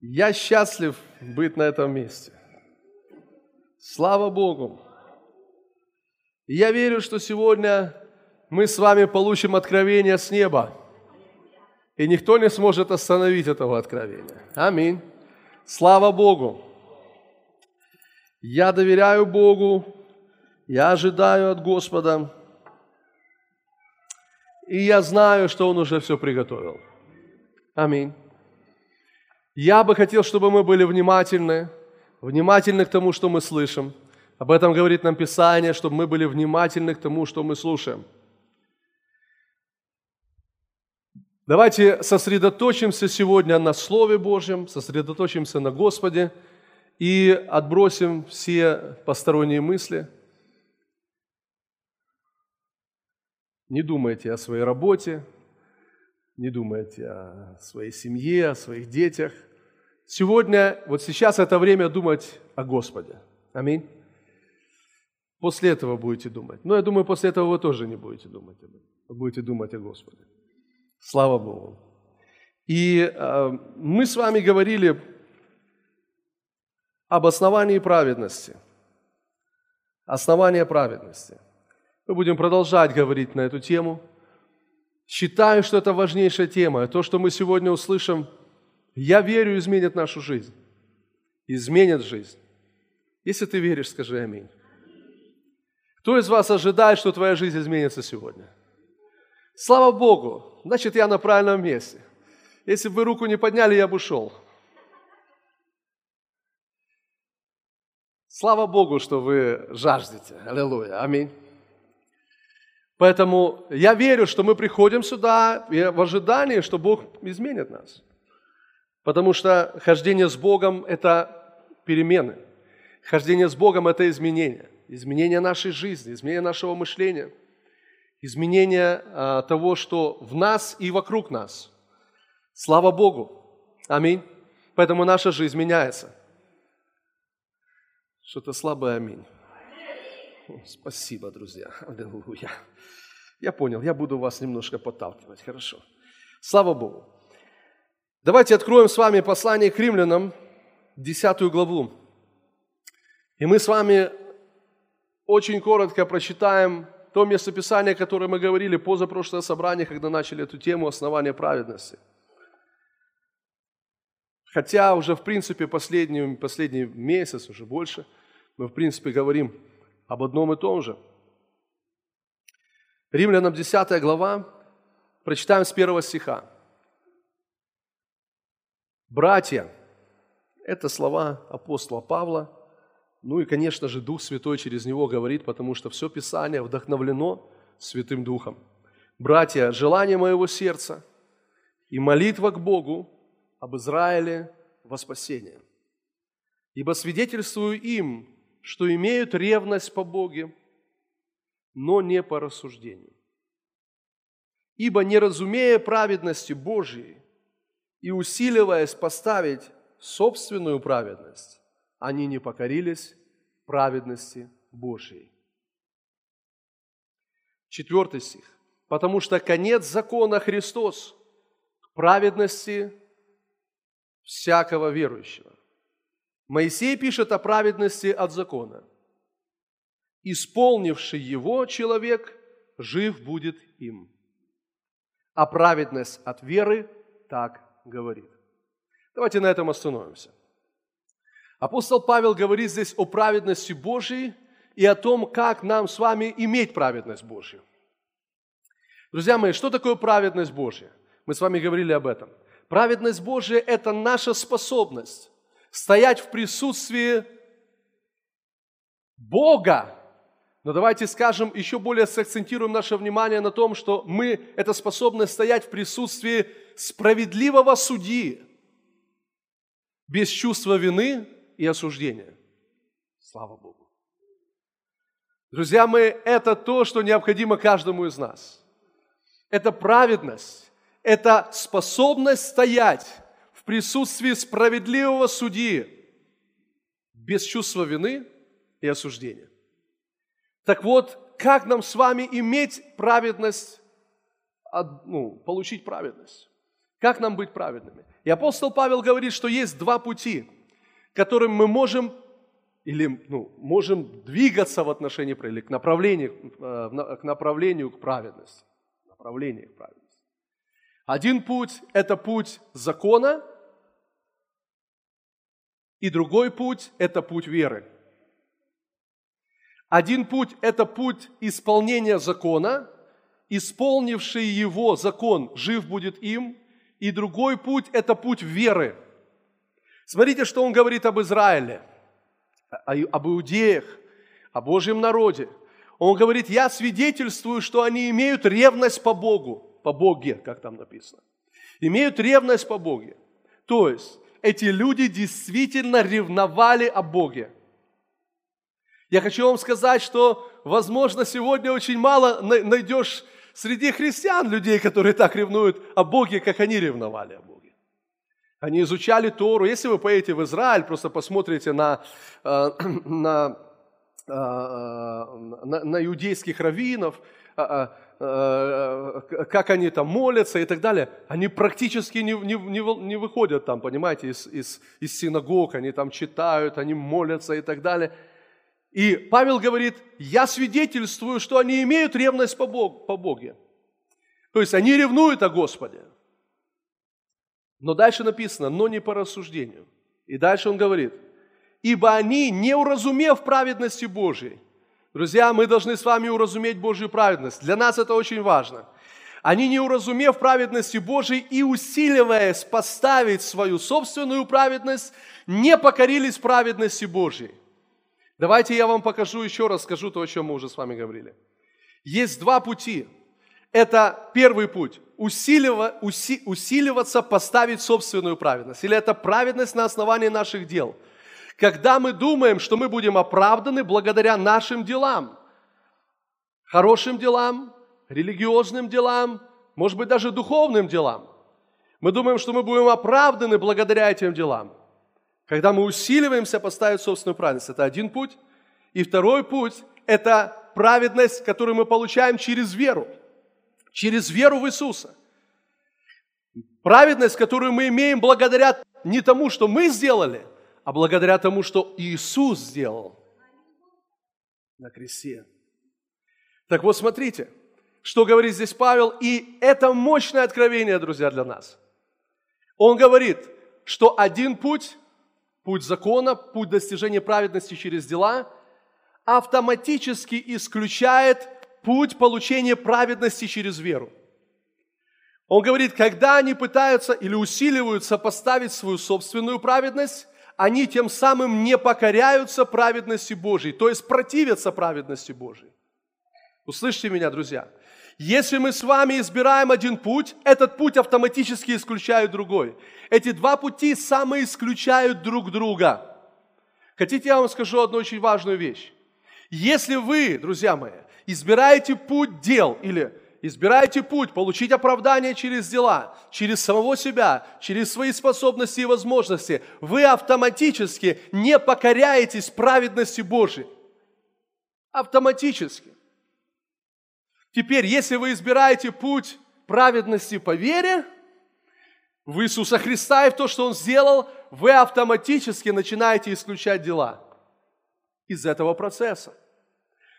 Я счастлив быть на этом месте. Слава Богу! Я верю, что сегодня мы с вами получим откровение с неба. И никто не сможет остановить этого откровения. Аминь. Слава Богу! Я доверяю Богу, я ожидаю от Господа, и я знаю, что Он уже все приготовил. Аминь. Я бы хотел, чтобы мы были внимательны, внимательны к тому, что мы слышим. Об этом говорит нам Писание, чтобы мы были внимательны к тому, что мы слушаем. Давайте сосредоточимся сегодня на Слове Божьем, сосредоточимся на Господе и отбросим все посторонние мысли. Не думайте о своей работе, не думайте о своей семье, о своих детях – Сегодня, вот сейчас это время думать о Господе. Аминь. После этого будете думать. Но я думаю, после этого вы тоже не будете думать об этом. Будете думать о Господе. Слава Богу. И э, мы с вами говорили об основании праведности. Основание праведности. Мы будем продолжать говорить на эту тему. Считаю, что это важнейшая тема. То, что мы сегодня услышим – я верю, изменит нашу жизнь. Изменит жизнь. Если ты веришь, скажи аминь. Кто из вас ожидает, что твоя жизнь изменится сегодня? Слава Богу, значит, я на правильном месте. Если бы вы руку не подняли, я бы ушел. Слава Богу, что вы жаждете. Аллилуйя. Аминь. Поэтому я верю, что мы приходим сюда в ожидании, что Бог изменит нас. Потому что хождение с Богом – это перемены. Хождение с Богом – это изменение. Изменение нашей жизни, изменение нашего мышления, изменение а, того, что в нас и вокруг нас. Слава Богу! Аминь. Поэтому наша жизнь меняется. Что-то слабое аминь. Спасибо, друзья. Аллилуйя. Я понял, я буду вас немножко подталкивать. Хорошо. Слава Богу. Давайте откроем с вами послание к римлянам, 10 главу. И мы с вами очень коротко прочитаем то местописание, которое мы говорили позапрошлое собрание, когда начали эту тему основания праведности. Хотя уже, в принципе, последний, последний месяц, уже больше, мы, в принципе, говорим об одном и том же. Римлянам 10 глава, прочитаем с первого стиха. Братья, это слова апостола Павла. Ну и, конечно же, Дух Святой через него говорит, потому что все Писание вдохновлено Святым Духом. Братья, желание моего сердца и молитва к Богу об Израиле во спасение. Ибо свидетельствую им, что имеют ревность по Боге, но не по рассуждению. Ибо не разумея праведности Божией, и усиливаясь поставить собственную праведность, они не покорились праведности Божьей. Четвертый стих. Потому что конец закона Христос к праведности всякого верующего. Моисей пишет о праведности от закона. Исполнивший его человек жив будет им. А праведность от веры так говорит. Давайте на этом остановимся. Апостол Павел говорит здесь о праведности Божьей и о том, как нам с вами иметь праведность Божью. Друзья мои, что такое праведность Божья? Мы с вами говорили об этом. Праведность Божья – это наша способность стоять в присутствии Бога. Но давайте скажем, еще более сакцентируем наше внимание на том, что мы – это способность стоять в присутствии справедливого судьи, без чувства вины и осуждения. Слава Богу. Друзья мои, это то, что необходимо каждому из нас. Это праведность, это способность стоять в присутствии справедливого судьи без чувства вины и осуждения. Так вот, как нам с вами иметь праведность, ну, получить праведность? Как нам быть праведными? И апостол Павел говорит, что есть два пути, которым мы можем или ну, можем двигаться в отношении или к направлению, э, к направлению к праведности. Направление к праведности. Один путь – это путь закона, и другой путь – это путь веры. Один путь – это путь исполнения закона, исполнивший его закон жив будет им, и другой путь – это путь веры. Смотрите, что он говорит об Израиле, об иудеях, о Божьем народе. Он говорит, я свидетельствую, что они имеют ревность по Богу, по Боге, как там написано. Имеют ревность по Боге. То есть, эти люди действительно ревновали о Боге. Я хочу вам сказать, что, возможно, сегодня очень мало найдешь среди христиан людей, которые так ревнуют о Боге, как они ревновали о Боге. Они изучали Тору. Если вы поедете в Израиль, просто посмотрите на, э, на, э, на, на иудейских раввинов, э, как они там молятся и так далее, они практически не, не, не выходят там, понимаете, из, из, из синагог, они там читают, они молятся и так далее – и Павел говорит, я свидетельствую, что они имеют ревность по, Бог, по Боге. То есть они ревнуют о Господе. Но дальше написано, но не по рассуждению. И дальше он говорит, ибо они, не уразумев праведности Божией, друзья, мы должны с вами уразуметь Божью праведность. Для нас это очень важно. Они, не уразумев праведности Божией и усиливаясь поставить свою собственную праведность, не покорились праведности Божией. Давайте я вам покажу еще раз, скажу то, о чем мы уже с вами говорили. Есть два пути. Это первый путь – усилива, уси, усиливаться, поставить собственную праведность. Или это праведность на основании наших дел. Когда мы думаем, что мы будем оправданы благодаря нашим делам, хорошим делам, религиозным делам, может быть, даже духовным делам. Мы думаем, что мы будем оправданы благодаря этим делам. Когда мы усиливаемся поставить собственную праведность, это один путь. И второй путь – это праведность, которую мы получаем через веру. Через веру в Иисуса. Праведность, которую мы имеем благодаря не тому, что мы сделали, а благодаря тому, что Иисус сделал на кресте. Так вот, смотрите, что говорит здесь Павел, и это мощное откровение, друзья, для нас. Он говорит, что один путь путь закона, путь достижения праведности через дела, автоматически исключает путь получения праведности через веру. Он говорит, когда они пытаются или усиливаются поставить свою собственную праведность, они тем самым не покоряются праведности Божьей, то есть противятся праведности Божьей. Услышьте меня, друзья. Если мы с вами избираем один путь, этот путь автоматически исключает другой. Эти два пути самоисключают друг друга. Хотите, я вам скажу одну очень важную вещь? Если вы, друзья мои, избираете путь дел или избираете путь получить оправдание через дела, через самого себя, через свои способности и возможности, вы автоматически не покоряетесь праведности Божией. Автоматически. Теперь, если вы избираете путь праведности по вере, в Иисуса Христа и в то, что Он сделал, вы автоматически начинаете исключать дела из этого процесса.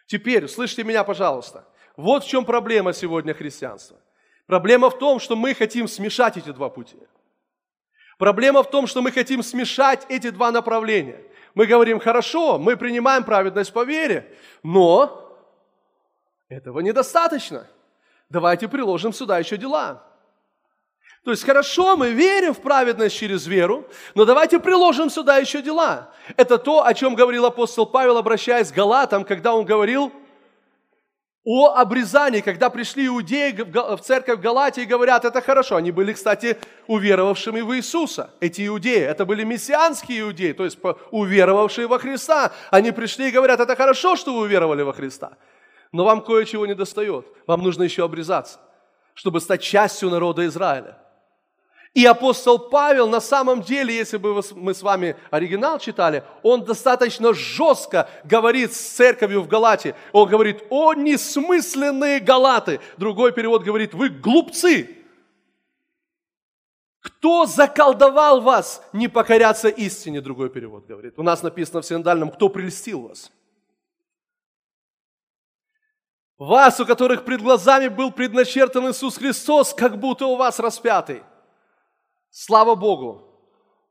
Теперь, слышите меня, пожалуйста. Вот в чем проблема сегодня христианства. Проблема в том, что мы хотим смешать эти два пути. Проблема в том, что мы хотим смешать эти два направления. Мы говорим, хорошо, мы принимаем праведность по вере, но этого недостаточно. Давайте приложим сюда еще дела. То есть хорошо, мы верим в праведность через веру, но давайте приложим сюда еще дела. Это то, о чем говорил апостол Павел, обращаясь к Галатам, когда он говорил о обрезании, когда пришли иудеи в церковь Галатии и говорят, это хорошо. Они были, кстати, уверовавшими в Иисуса. Эти иудеи, это были мессианские иудеи, то есть уверовавшие во Христа. Они пришли и говорят, это хорошо, что вы уверовали во Христа но вам кое-чего не достает. Вам нужно еще обрезаться, чтобы стать частью народа Израиля. И апостол Павел на самом деле, если бы мы с вами оригинал читали, он достаточно жестко говорит с церковью в Галате. Он говорит, о несмысленные галаты. Другой перевод говорит, вы глупцы. Кто заколдовал вас не покоряться истине, другой перевод говорит. У нас написано в синодальном, кто прельстил вас. Вас, у которых пред глазами был предначертан Иисус Христос, как будто у вас распятый. Слава Богу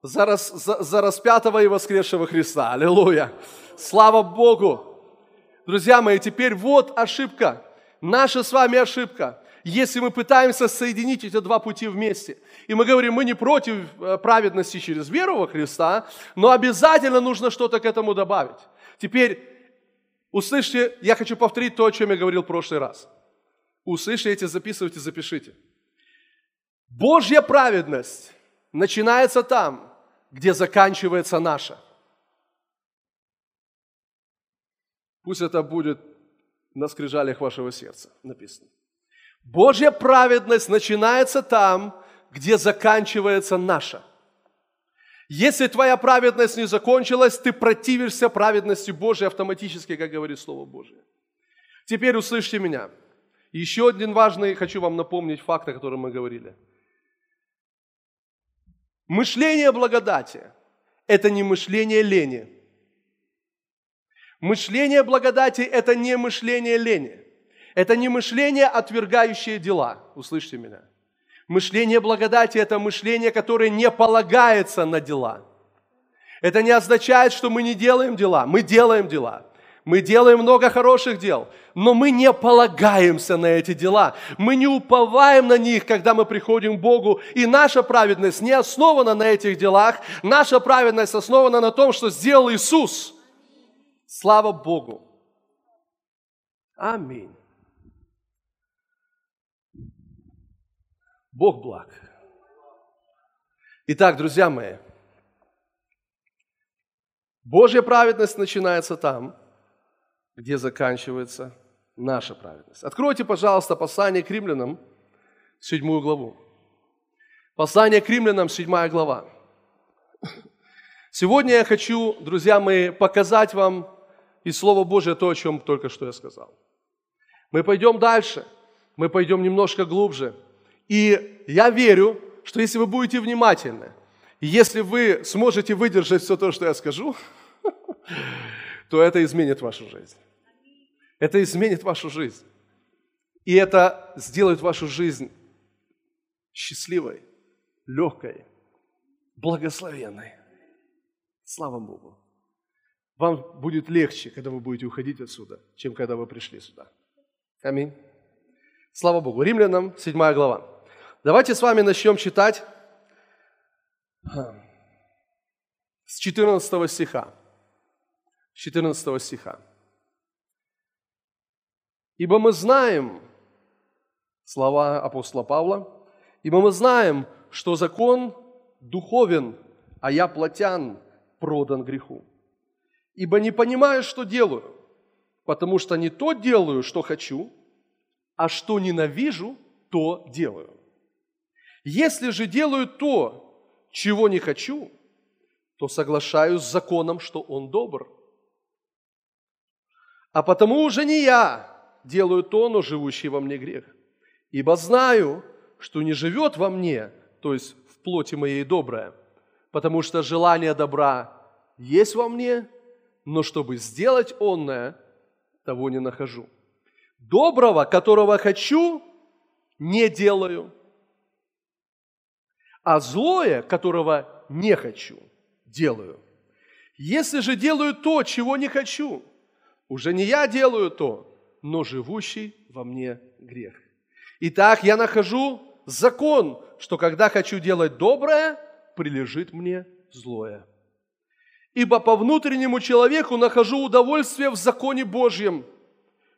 за, рас, за, за распятого и воскресшего Христа. Аллилуйя. Слава Богу. Друзья мои, теперь вот ошибка. Наша с вами ошибка если мы пытаемся соединить эти два пути вместе. И мы говорим, мы не против э, праведности через веру во Христа, но обязательно нужно что-то к этому добавить. Теперь услышьте, я хочу повторить то, о чем я говорил в прошлый раз. Услышьте эти, записывайте, запишите. Божья праведность начинается там, где заканчивается наша. Пусть это будет на скрижалях вашего сердца написано. Божья праведность начинается там, где заканчивается наша. Если твоя праведность не закончилась, ты противишься праведности Божьей автоматически, как говорит Слово Божье. Теперь услышьте меня. Еще один важный, хочу вам напомнить факт, о котором мы говорили. Мышление благодати – это не мышление лени. Мышление благодати – это не мышление лени. Это не мышление, отвергающее дела. Услышьте меня. Мышление благодати – это мышление, которое не полагается на дела. Это не означает, что мы не делаем дела. Мы делаем дела. Мы делаем много хороших дел, но мы не полагаемся на эти дела. Мы не уповаем на них, когда мы приходим к Богу. И наша праведность не основана на этих делах. Наша праведность основана на том, что сделал Иисус. Слава Богу. Аминь. Бог благ. Итак, друзья мои, Божья праведность начинается там, где заканчивается наша праведность. Откройте, пожалуйста, послание к римлянам, седьмую главу. Послание к римлянам, седьмая глава. Сегодня я хочу, друзья мои, показать вам из Слова Божия то, о чем только что я сказал. Мы пойдем дальше, мы пойдем немножко глубже – и я верю, что если вы будете внимательны, если вы сможете выдержать все то, что я скажу, то это изменит вашу жизнь. Это изменит вашу жизнь. И это сделает вашу жизнь счастливой, легкой, благословенной. Слава Богу. Вам будет легче, когда вы будете уходить отсюда, чем когда вы пришли сюда. Аминь. Слава Богу. Римлянам 7 глава. Давайте с вами начнем читать с 14 стиха. С 14 стиха. «Ибо мы знаем, слова апостола Павла, ибо мы знаем, что закон духовен, а я плотян, продан греху. Ибо не понимаю, что делаю, потому что не то делаю, что хочу, а что ненавижу, то делаю. Если же делаю то, чего не хочу, то соглашаюсь с законом, что он добр. А потому уже не я делаю то, но живущий во мне грех. Ибо знаю, что не живет во мне, то есть в плоти моей доброе, потому что желание добра есть во мне, но чтобы сделать онное, того не нахожу. Доброго, которого хочу, не делаю, а злое, которого не хочу, делаю. Если же делаю то, чего не хочу, уже не я делаю то, но живущий во мне грех. Итак, я нахожу закон, что когда хочу делать доброе, прилежит мне злое. Ибо по внутреннему человеку нахожу удовольствие в законе Божьем,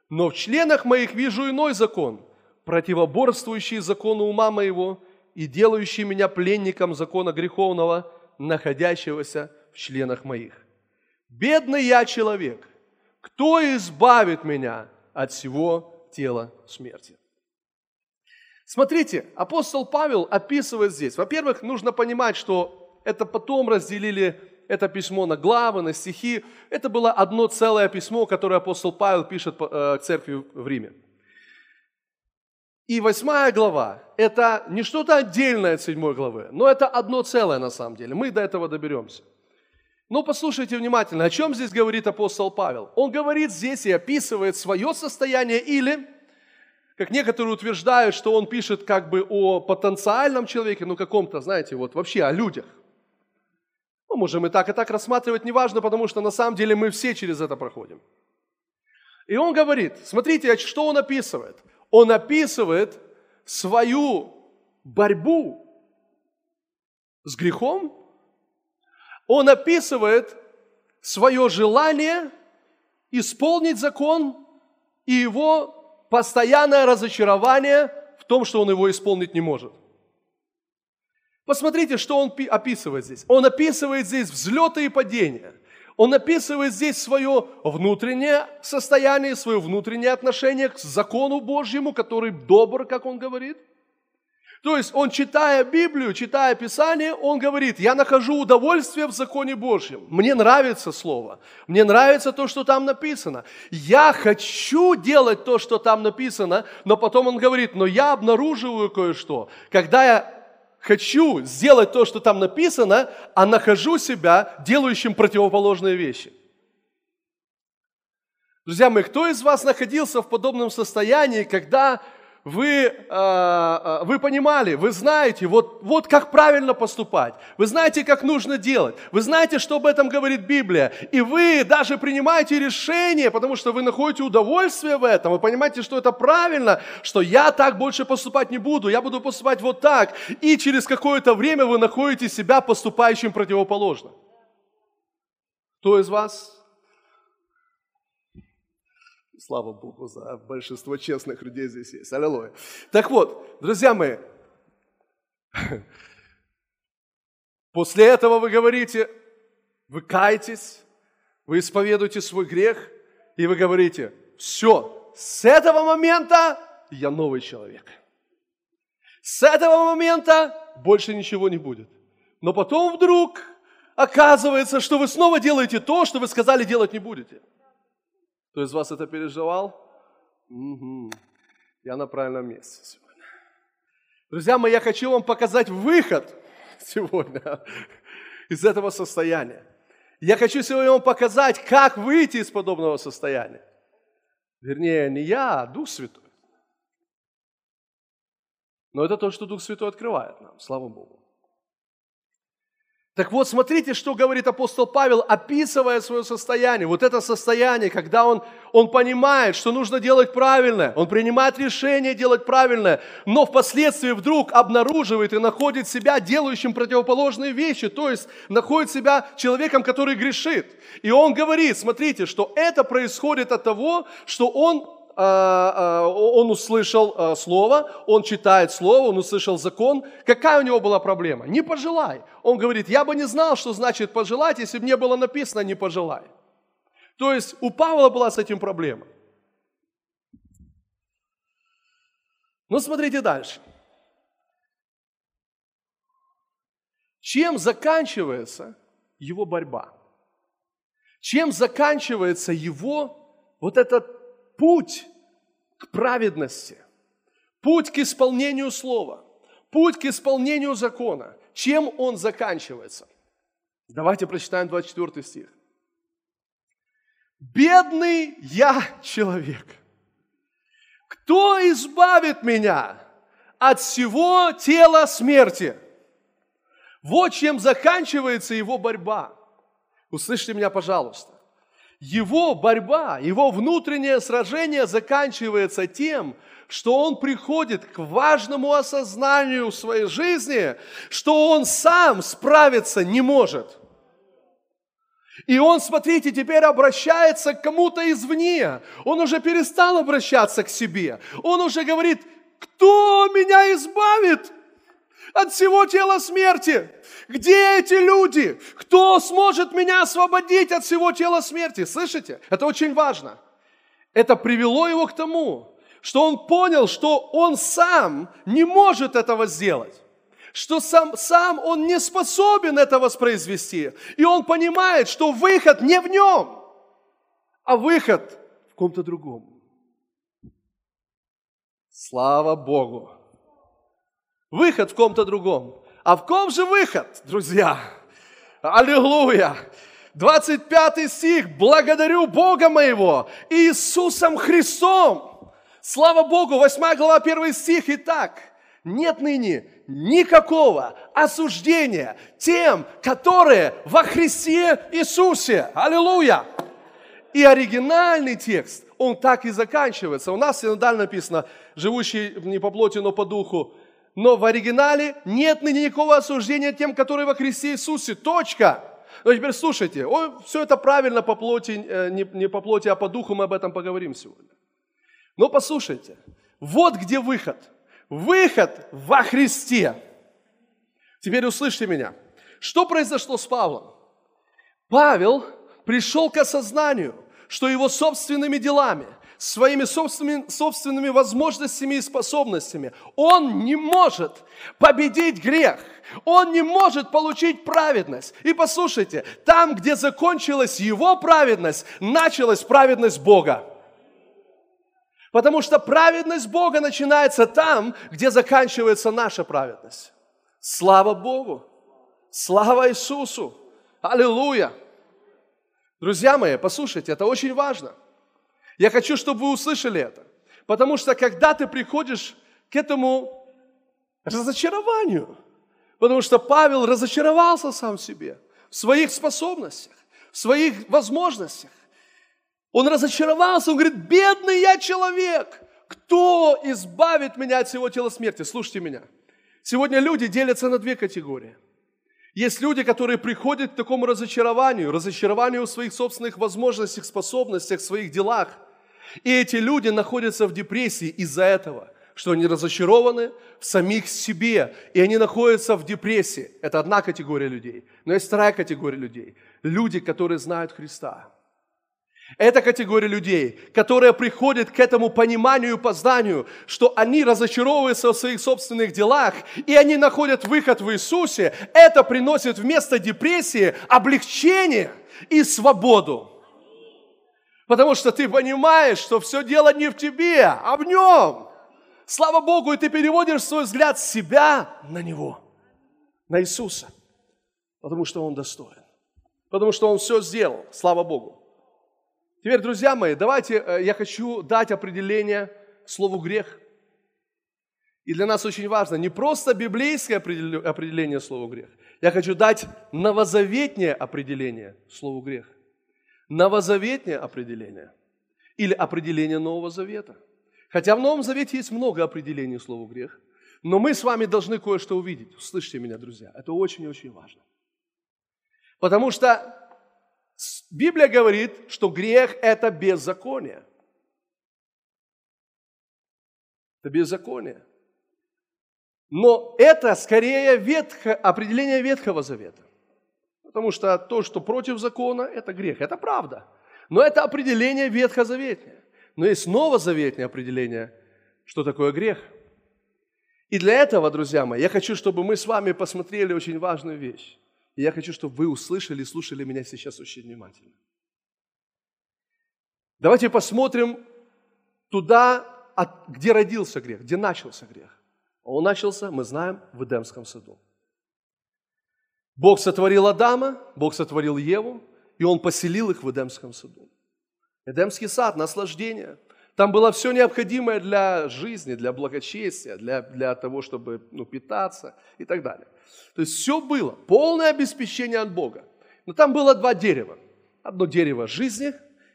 но в членах моих вижу иной закон, противоборствующий закону ума моего и делающий меня пленником закона греховного, находящегося в членах моих. Бедный я человек, кто избавит меня от всего тела смерти? Смотрите, апостол Павел описывает здесь. Во-первых, нужно понимать, что это потом разделили это письмо на главы, на стихи. Это было одно целое письмо, которое апостол Павел пишет э, к церкви в Риме. И восьмая глава – это не что-то отдельное от седьмой главы, но это одно целое на самом деле. Мы до этого доберемся. Но послушайте внимательно, о чем здесь говорит апостол Павел. Он говорит здесь и описывает свое состояние или, как некоторые утверждают, что он пишет как бы о потенциальном человеке, ну каком-то, знаете, вот вообще о людях. Мы можем и так, и так рассматривать, неважно, потому что на самом деле мы все через это проходим. И он говорит, смотрите, что он описывает. Он описывает свою борьбу с грехом, он описывает свое желание исполнить закон и его постоянное разочарование в том, что он его исполнить не может. Посмотрите, что он описывает здесь. Он описывает здесь взлеты и падения. Он описывает здесь свое внутреннее состояние, свое внутреннее отношение к закону Божьему, который добр, как он говорит. То есть он, читая Библию, читая Писание, он говорит, я нахожу удовольствие в законе Божьем. Мне нравится Слово, мне нравится то, что там написано. Я хочу делать то, что там написано, но потом он говорит, но я обнаруживаю кое-что. Когда я хочу сделать то, что там написано, а нахожу себя делающим противоположные вещи. Друзья мои, кто из вас находился в подобном состоянии, когда вы, э, э, вы понимали, вы знаете, вот, вот как правильно поступать, вы знаете, как нужно делать, вы знаете, что об этом говорит Библия, и вы даже принимаете решение, потому что вы находите удовольствие в этом, вы понимаете, что это правильно, что я так больше поступать не буду, я буду поступать вот так, и через какое-то время вы находите себя поступающим противоположно. Кто из вас Слава Богу за большинство честных людей здесь есть. Аллилуйя. Так вот, друзья мои, после этого вы говорите, вы каетесь, вы исповедуете свой грех, и вы говорите, все, с этого момента я новый человек. С этого момента больше ничего не будет. Но потом вдруг оказывается, что вы снова делаете то, что вы сказали делать не будете. Кто из вас это переживал? Угу. Я на правильном месте сегодня. Друзья мои, я хочу вам показать выход сегодня из этого состояния. Я хочу сегодня вам показать, как выйти из подобного состояния. Вернее, не я, а Дух Святой. Но это то, что Дух Святой открывает нам, слава Богу. Так вот, смотрите, что говорит апостол Павел, описывая свое состояние. Вот это состояние, когда он, он понимает, что нужно делать правильное, он принимает решение делать правильное, но впоследствии вдруг обнаруживает и находит себя делающим противоположные вещи, то есть находит себя человеком, который грешит. И он говорит, смотрите, что это происходит от того, что он он услышал а, слово, он читает слово, он услышал закон. Какая у него была проблема? Не пожелай. Он говорит, я бы не знал, что значит пожелать, если бы не было написано не пожелай. То есть у Павла была с этим проблема. Ну, смотрите дальше. Чем заканчивается его борьба? Чем заканчивается его вот этот путь к праведности, путь к исполнению слова, путь к исполнению закона. Чем он заканчивается? Давайте прочитаем 24 стих. Бедный я человек. Кто избавит меня от всего тела смерти? Вот чем заканчивается его борьба. Услышьте меня, пожалуйста его борьба, его внутреннее сражение заканчивается тем, что он приходит к важному осознанию в своей жизни, что он сам справиться не может. И он, смотрите, теперь обращается к кому-то извне. Он уже перестал обращаться к себе. Он уже говорит, кто меня избавит от всего тела смерти? Где эти люди? Кто сможет меня освободить от всего тела смерти? Слышите? Это очень важно. Это привело его к тому, что он понял, что он сам не может этого сделать что сам, сам он не способен это воспроизвести. И он понимает, что выход не в нем, а выход в ком-то другом. Слава Богу. Выход в ком-то другом. А в ком же выход, друзья? Аллилуйя! 25 стих. «Благодарю Бога моего Иисусом Христом». Слава Богу, 8 глава, 1 стих. Итак, нет ныне никакого осуждения тем, которые во Христе Иисусе. Аллилуйя! И оригинальный текст, он так и заканчивается. У нас иногда написано, живущий не по плоти, но по духу. Но в оригинале нет ныне никакого осуждения тем, которые во Христе Иисусе. Точка. Но теперь слушайте, о, все это правильно по плоти, э, не, не по плоти, а по духу мы об этом поговорим сегодня. Но послушайте, вот где выход. Выход во Христе. Теперь услышьте меня. Что произошло с Павлом? Павел пришел к осознанию, что его собственными делами, своими собственными, собственными возможностями и способностями он не может победить грех. Он не может получить праведность. И послушайте, там, где закончилась его праведность, началась праведность Бога. Потому что праведность Бога начинается там, где заканчивается наша праведность. Слава Богу! Слава Иисусу! Аллилуйя! Друзья мои, послушайте, это очень важно. Я хочу, чтобы вы услышали это. Потому что когда ты приходишь к этому разочарованию, потому что Павел разочаровался сам в себе, в своих способностях, в своих возможностях. Он разочаровался, он говорит, бедный я человек, кто избавит меня от всего тела смерти? Слушайте меня. Сегодня люди делятся на две категории – есть люди, которые приходят к такому разочарованию, разочарованию в своих собственных возможностях, способностях, в своих делах. И эти люди находятся в депрессии из-за этого, что они разочарованы в самих себе, и они находятся в депрессии. Это одна категория людей. Но есть вторая категория людей. Люди, которые знают Христа. Это категория людей, которая приходит к этому пониманию и познанию, что они разочаровываются в своих собственных делах, и они находят выход в Иисусе. Это приносит вместо депрессии облегчение и свободу. Потому что ты понимаешь, что все дело не в тебе, а в нем. Слава Богу, и ты переводишь свой взгляд с себя на Него, на Иисуса. Потому что Он достоин. Потому что Он все сделал. Слава Богу. Теперь, друзья мои, давайте э, я хочу дать определение слову грех. И для нас очень важно не просто библейское определение слова грех. Я хочу дать новозаветнее определение слову грех. Новозаветнее определение. Или определение Нового Завета. Хотя в Новом Завете есть много определений слова грех. Но мы с вами должны кое-что увидеть. Слышите меня, друзья. Это очень и очень важно. Потому что Библия говорит, что грех – это беззаконие. Это беззаконие. Но это скорее ветхо, определение Ветхого Завета. Потому что то, что против закона, это грех. Это правда. Но это определение ветхозаветное. Но есть новозаветное определение, что такое грех. И для этого, друзья мои, я хочу, чтобы мы с вами посмотрели очень важную вещь. И я хочу, чтобы вы услышали и слушали меня сейчас очень внимательно. Давайте посмотрим туда, где родился грех, где начался грех. Он начался, мы знаем, в Эдемском саду. Бог сотворил Адама, Бог сотворил Еву, и Он поселил их в Эдемском саду. Эдемский сад, наслаждение. Там было все необходимое для жизни, для благочестия, для, для того, чтобы ну, питаться и так далее. То есть все было, полное обеспечение от Бога. Но там было два дерева. Одно дерево жизни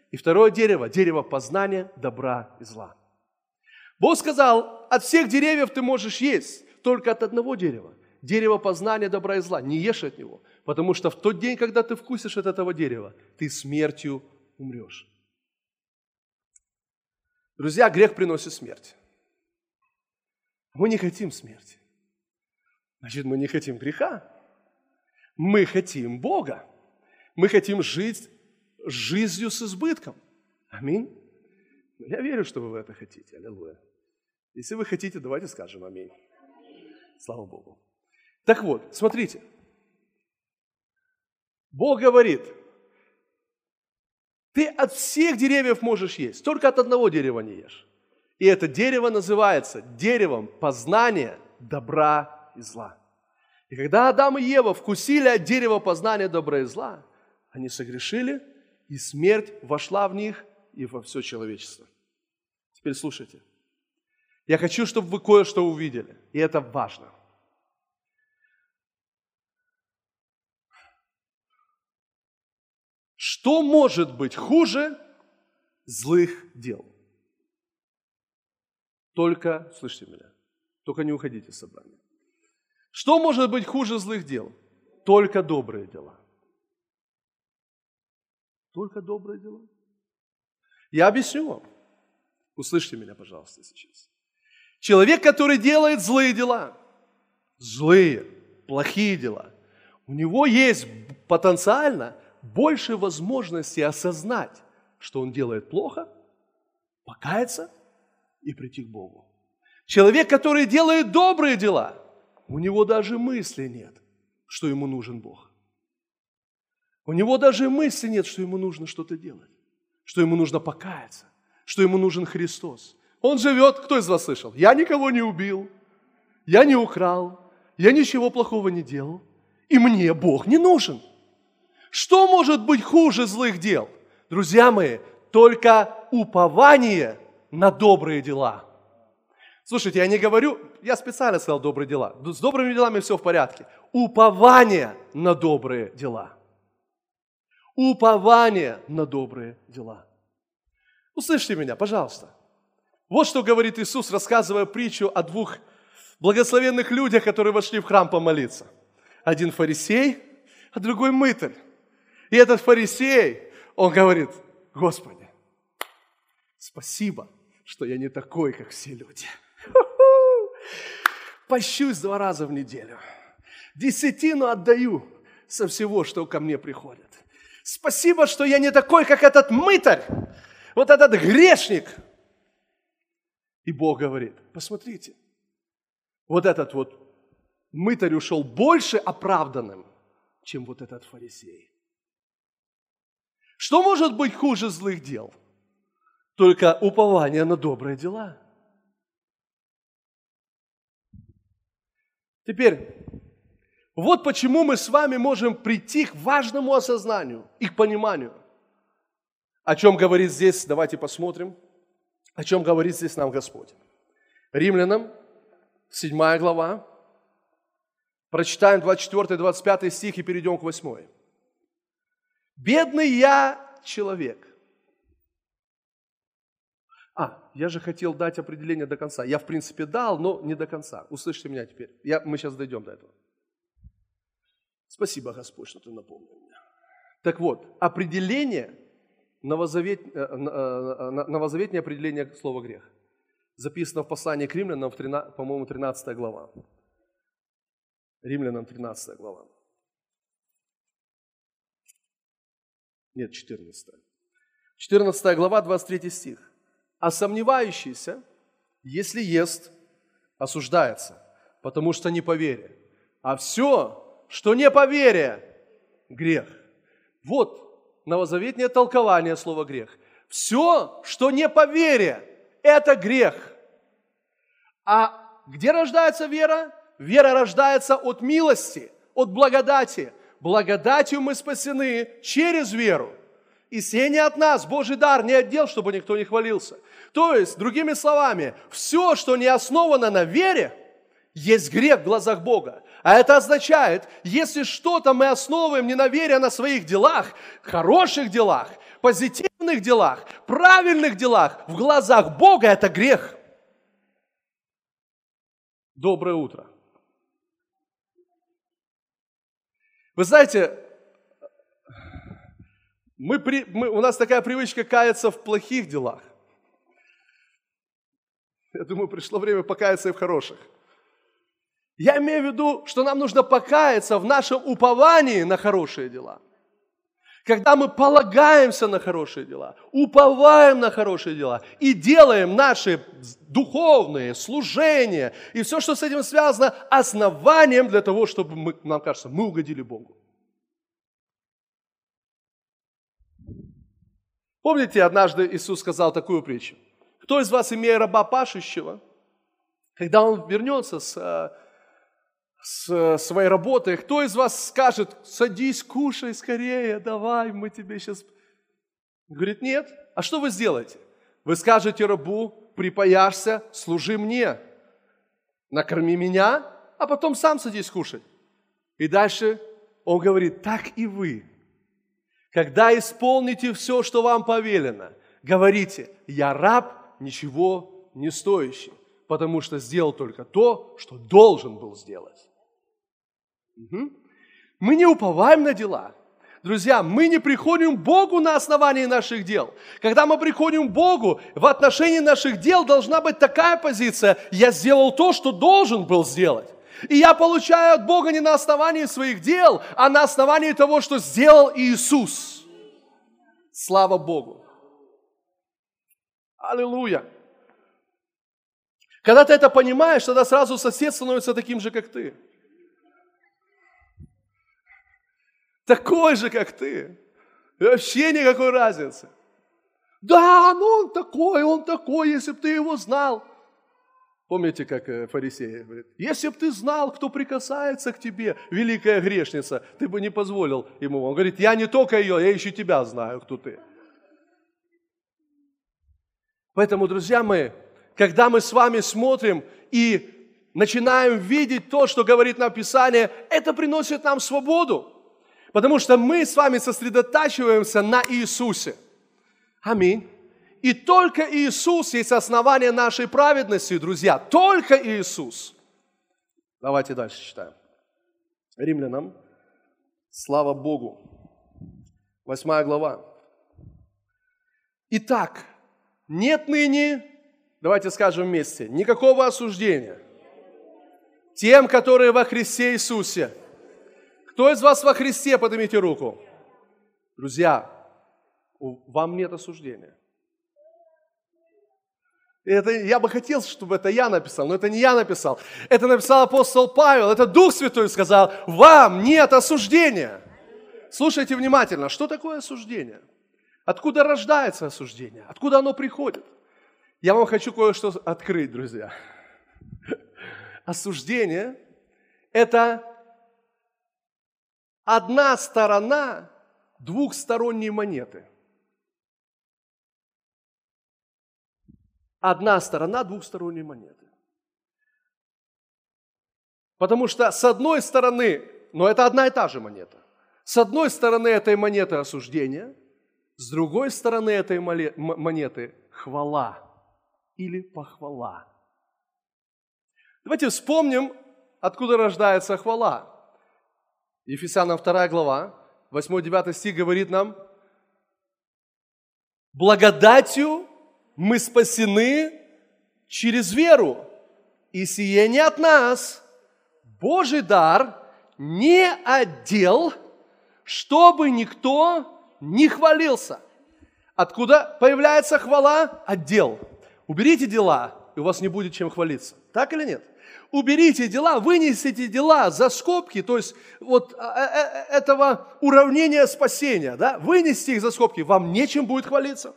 и второе дерево, дерево познания добра и зла. Бог сказал, от всех деревьев ты можешь есть, только от одного дерева. Дерево познания добра и зла. Не ешь от него, потому что в тот день, когда ты вкусишь от этого дерева, ты смертью умрешь. Друзья, грех приносит смерть. Мы не хотим смерти. Значит, мы не хотим греха. Мы хотим Бога. Мы хотим жить жизнью с избытком. Аминь. Я верю, что вы это хотите. Аллилуйя. Если вы хотите, давайте скажем аминь. Слава Богу. Так вот, смотрите. Бог говорит, ты от всех деревьев можешь есть, только от одного дерева не ешь. И это дерево называется деревом познания добра и зла. И когда Адам и Ева вкусили от дерева познания добра и зла, они согрешили, и смерть вошла в них и во все человечество. Теперь слушайте. Я хочу, чтобы вы кое-что увидели, и это важно. Что может быть хуже злых дел? Только, слышите меня, только не уходите с собрания. Что может быть хуже злых дел? Только добрые дела. Только добрые дела. Я объясню вам. Услышьте меня, пожалуйста, сейчас. Человек, который делает злые дела, злые, плохие дела, у него есть потенциально больше возможности осознать, что он делает плохо, покаяться и прийти к Богу. Человек, который делает добрые дела, у него даже мысли нет, что ему нужен Бог. У него даже мысли нет, что ему нужно что-то делать, что ему нужно покаяться, что ему нужен Христос. Он живет, кто из вас слышал? Я никого не убил, я не украл, я ничего плохого не делал, и мне Бог не нужен. Что может быть хуже злых дел? Друзья мои, только упование на добрые дела. Слушайте, я не говорю, я специально сказал добрые дела. С добрыми делами все в порядке. Упование на добрые дела. Упование на добрые дела. Услышьте меня, пожалуйста. Вот что говорит Иисус, рассказывая притчу о двух благословенных людях, которые вошли в храм помолиться. Один фарисей, а другой мытарь. И этот фарисей, он говорит, Господи, спасибо, что я не такой, как все люди. Пощусь два раза в неделю. Десятину отдаю со всего, что ко мне приходит. Спасибо, что я не такой, как этот мытарь, вот этот грешник. И Бог говорит, посмотрите, вот этот вот мытарь ушел больше оправданным, чем вот этот фарисей. Что может быть хуже злых дел? Только упование на добрые дела. Теперь, вот почему мы с вами можем прийти к важному осознанию и к пониманию. О чем говорит здесь, давайте посмотрим, о чем говорит здесь нам Господь. Римлянам, 7 глава, прочитаем 24-25 стих и перейдем к 8. Бедный я человек. А, я же хотел дать определение до конца. Я, в принципе, дал, но не до конца. Услышьте меня теперь. Я, мы сейчас дойдем до этого. Спасибо, Господь, что ты напомнил мне. Так вот, определение, новозавет, э, э, новозаветнее определение слова грех записано в послании к римлянам, по-моему, 13 глава. Римлянам 13 глава. Нет, 14. 14 глава, 23 стих. «А сомневающийся, если ест, осуждается, потому что не по вере. А все, что не по вере, грех». Вот новозаветнее толкование слова «грех». Все, что не по вере, это грех. А где рождается вера? Вера рождается от милости, от благодати – Благодатью мы спасены через веру. И сие не от нас, Божий дар, не отдел, чтобы никто не хвалился. То есть, другими словами, все, что не основано на вере, есть грех в глазах Бога. А это означает, если что-то мы основываем не на вере, а на своих делах, хороших делах, позитивных делах, правильных делах, в глазах Бога это грех. Доброе утро. Вы знаете, мы, при, мы, у нас такая привычка каяться в плохих делах. Я думаю, пришло время покаяться и в хороших. Я имею в виду, что нам нужно покаяться в нашем уповании на хорошие дела. Когда мы полагаемся на хорошие дела, уповаем на хорошие дела и делаем наши духовные служения и все, что с этим связано, основанием для того, чтобы, мы, нам кажется, мы угодили Богу. Помните, однажды Иисус сказал такую притчу? Кто из вас, имея раба пашущего, когда он вернется с, э, с своей работы, кто из вас скажет, садись, кушай скорее, давай, мы тебе сейчас... Говорит, нет. А что вы сделаете? Вы скажете рабу, припаяшься, служи мне, накорми меня, а потом сам садись кушать. И дальше он говорит, так и вы. Когда исполните все, что вам повелено, говорите, я раб, ничего не стоящий, потому что сделал только то, что должен был сделать. Мы не уповаем на дела. Друзья, мы не приходим к Богу на основании наших дел. Когда мы приходим к Богу, в отношении наших дел должна быть такая позиция, я сделал то, что должен был сделать. И я получаю от Бога не на основании своих дел, а на основании того, что сделал Иисус. Слава Богу. Аллилуйя. Когда ты это понимаешь, тогда сразу сосед становится таким же, как ты. Такой же, как ты. вообще никакой разницы. Да, ну он такой, он такой, если бы ты его знал. Помните, как э, фарисеи говорят, если бы ты знал, кто прикасается к тебе, великая грешница, ты бы не позволил ему. Он говорит, я не только ее, я еще тебя знаю, кто ты. Поэтому, друзья мои, когда мы с вами смотрим и начинаем видеть то, что говорит нам Писание, это приносит нам свободу. Потому что мы с вами сосредотачиваемся на Иисусе. Аминь. И только Иисус есть основание нашей праведности, друзья. Только Иисус. Давайте дальше читаем. Римлянам. Слава Богу. Восьмая глава. Итак, нет ныне, давайте скажем вместе, никакого осуждения тем, которые во Христе Иисусе. Кто из вас во Христе, поднимите руку. Друзья, вам нет осуждения. Это, я бы хотел, чтобы это я написал, но это не я написал. Это написал апостол Павел, это Дух Святой сказал, вам нет осуждения. Слушайте внимательно, что такое осуждение? Откуда рождается осуждение? Откуда оно приходит? Я вам хочу кое-что открыть, друзья. Осуждение – это одна сторона двухсторонней монеты – одна сторона двухсторонней монеты. Потому что с одной стороны, но это одна и та же монета. С одной стороны этой монеты осуждение, с другой стороны этой монеты хвала или похвала. Давайте вспомним, откуда рождается хвала. Ефесянам 2 глава, 8-9 стих говорит нам, благодатью мы спасены через веру. И сие не от нас. Божий дар не отдел, чтобы никто не хвалился. Откуда появляется хвала? Отдел. Уберите дела, и у вас не будет чем хвалиться. Так или нет? Уберите дела, вынесите дела за скобки, то есть вот а, а, а, этого уравнения спасения, да, вынести их за скобки, вам нечем будет хвалиться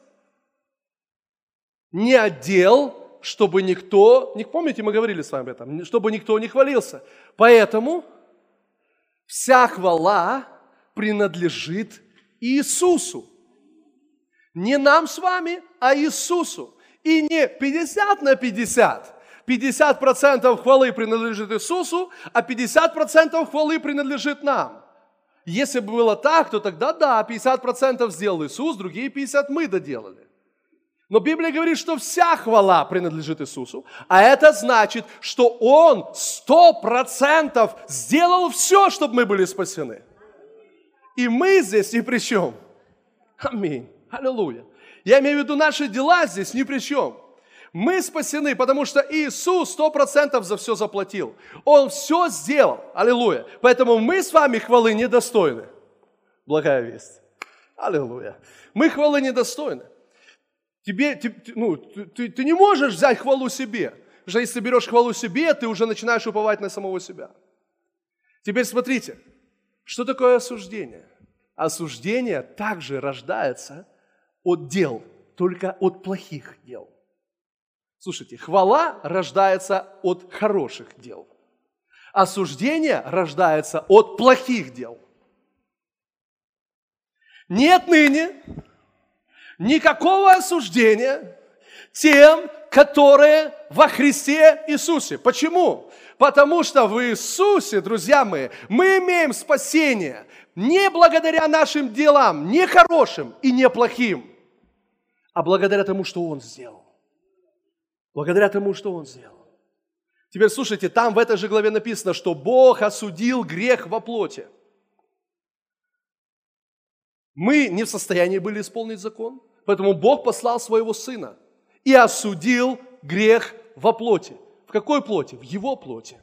не отдел, чтобы никто, не помните, мы говорили с вами об этом, чтобы никто не хвалился. Поэтому вся хвала принадлежит Иисусу. Не нам с вами, а Иисусу. И не 50 на 50. 50% хвалы принадлежит Иисусу, а 50% хвалы принадлежит нам. Если бы было так, то тогда да, 50% сделал Иисус, другие 50% мы доделали. Но Библия говорит, что вся хвала принадлежит Иисусу, а это значит, что Он сто процентов сделал все, чтобы мы были спасены. И мы здесь ни при чем. Аминь. Аллилуйя. Я имею в виду, наши дела здесь ни при чем. Мы спасены, потому что Иисус сто процентов за все заплатил. Он все сделал. Аллилуйя. Поэтому мы с вами хвалы недостойны. Благая весть. Аллилуйя. Мы хвалы недостойны. Тебе, ты, ну, ты, ты не можешь взять хвалу себе. Потому что если берешь хвалу себе, ты уже начинаешь уповать на самого себя. Теперь смотрите, что такое осуждение? Осуждение также рождается от дел, только от плохих дел. Слушайте, хвала рождается от хороших дел. Осуждение рождается от плохих дел. Нет ныне никакого осуждения тем, которые во Христе Иисусе. Почему? Потому что в Иисусе, друзья мои, мы имеем спасение не благодаря нашим делам, не хорошим и не плохим, а благодаря тому, что Он сделал. Благодаря тому, что Он сделал. Теперь слушайте, там в этой же главе написано, что Бог осудил грех во плоти. Мы не в состоянии были исполнить закон, поэтому Бог послал своего Сына и осудил грех во плоти. В какой плоти? В Его плоти.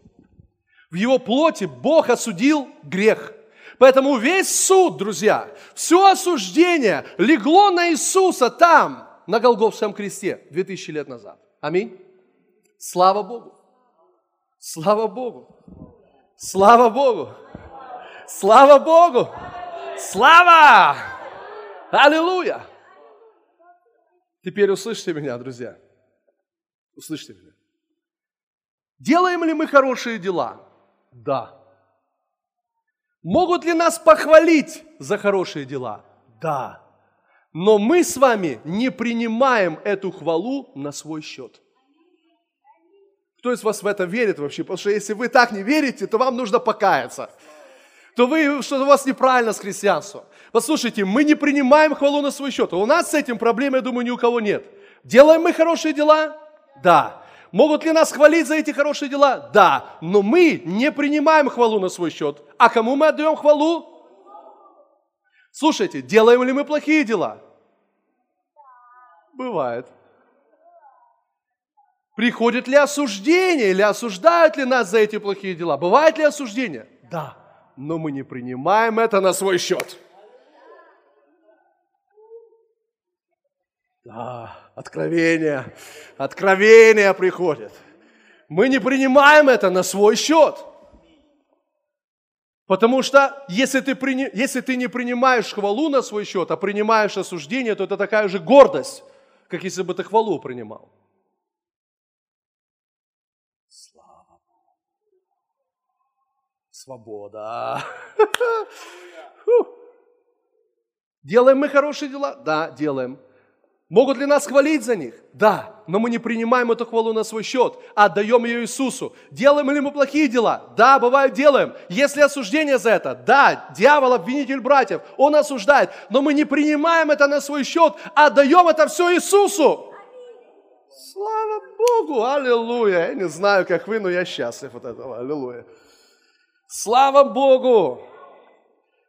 В Его плоти Бог осудил грех. Поэтому весь суд, друзья, все осуждение легло на Иисуса там, на Голгофском кресте, 2000 лет назад. Аминь. Слава Богу. Слава Богу. Слава Богу. Слава Богу. Слава! Аллилуйя! Теперь услышьте меня, друзья. Услышьте меня. Делаем ли мы хорошие дела? Да. Могут ли нас похвалить за хорошие дела? Да. Но мы с вами не принимаем эту хвалу на свой счет. Кто из вас в это верит вообще? Потому что если вы так не верите, то вам нужно покаяться. То вы, что у вас неправильно с христианством. Послушайте, мы не принимаем хвалу на свой счет. У нас с этим проблем, я думаю, ни у кого нет. Делаем мы хорошие дела? Да. Могут ли нас хвалить за эти хорошие дела? Да. Но мы не принимаем хвалу на свой счет. А кому мы отдаем хвалу? Слушайте, делаем ли мы плохие дела? Бывает. Приходит ли осуждение или осуждают ли нас за эти плохие дела? Бывает ли осуждение? Да. Но мы не принимаем это на свой счет. Да, откровение, откровение приходит. Мы не принимаем это на свой счет. Потому что если ты, при... если ты не принимаешь хвалу на свой счет, а принимаешь осуждение, то это такая же гордость, как если бы ты хвалу принимал. Слава Богу. Свобода. Делаем мы хорошие дела? Да, делаем. Могут ли нас хвалить за них? Да, но мы не принимаем эту хвалу на свой счет, а отдаем ее Иисусу. Делаем ли мы плохие дела? Да, бывает делаем. Если осуждение за это? Да, дьявол, обвинитель братьев, он осуждает, но мы не принимаем это на свой счет, а отдаем это все Иисусу. Слава Богу, аллилуйя. Я не знаю, как вы, но я счастлив от этого, аллилуйя. Слава Богу!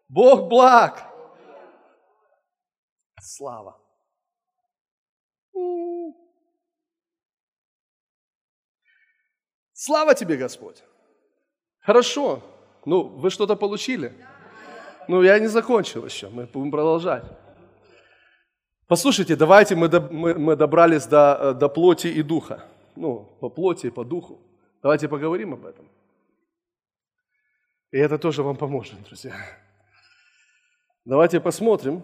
Бог благ. Слава. Слава тебе, Господь. Хорошо. Ну, вы что-то получили? Ну, я не закончил еще, мы будем продолжать. Послушайте, давайте мы, до, мы, мы добрались до, до плоти и духа. Ну, по плоти и по духу. Давайте поговорим об этом. И это тоже вам поможет, друзья. Давайте посмотрим,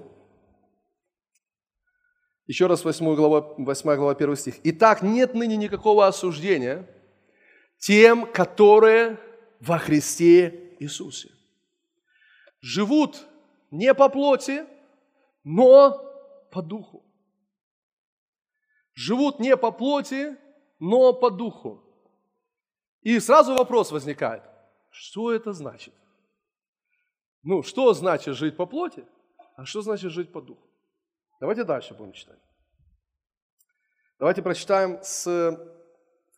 еще раз 8 глава, 8 глава 1 стих. «Итак, нет ныне никакого осуждения тем, которые во Христе Иисусе. Живут не по плоти, но по духу. Живут не по плоти, но по духу. И сразу вопрос возникает, что это значит? Ну, что значит жить по плоти, а что значит жить по духу? Давайте дальше будем читать. Давайте прочитаем с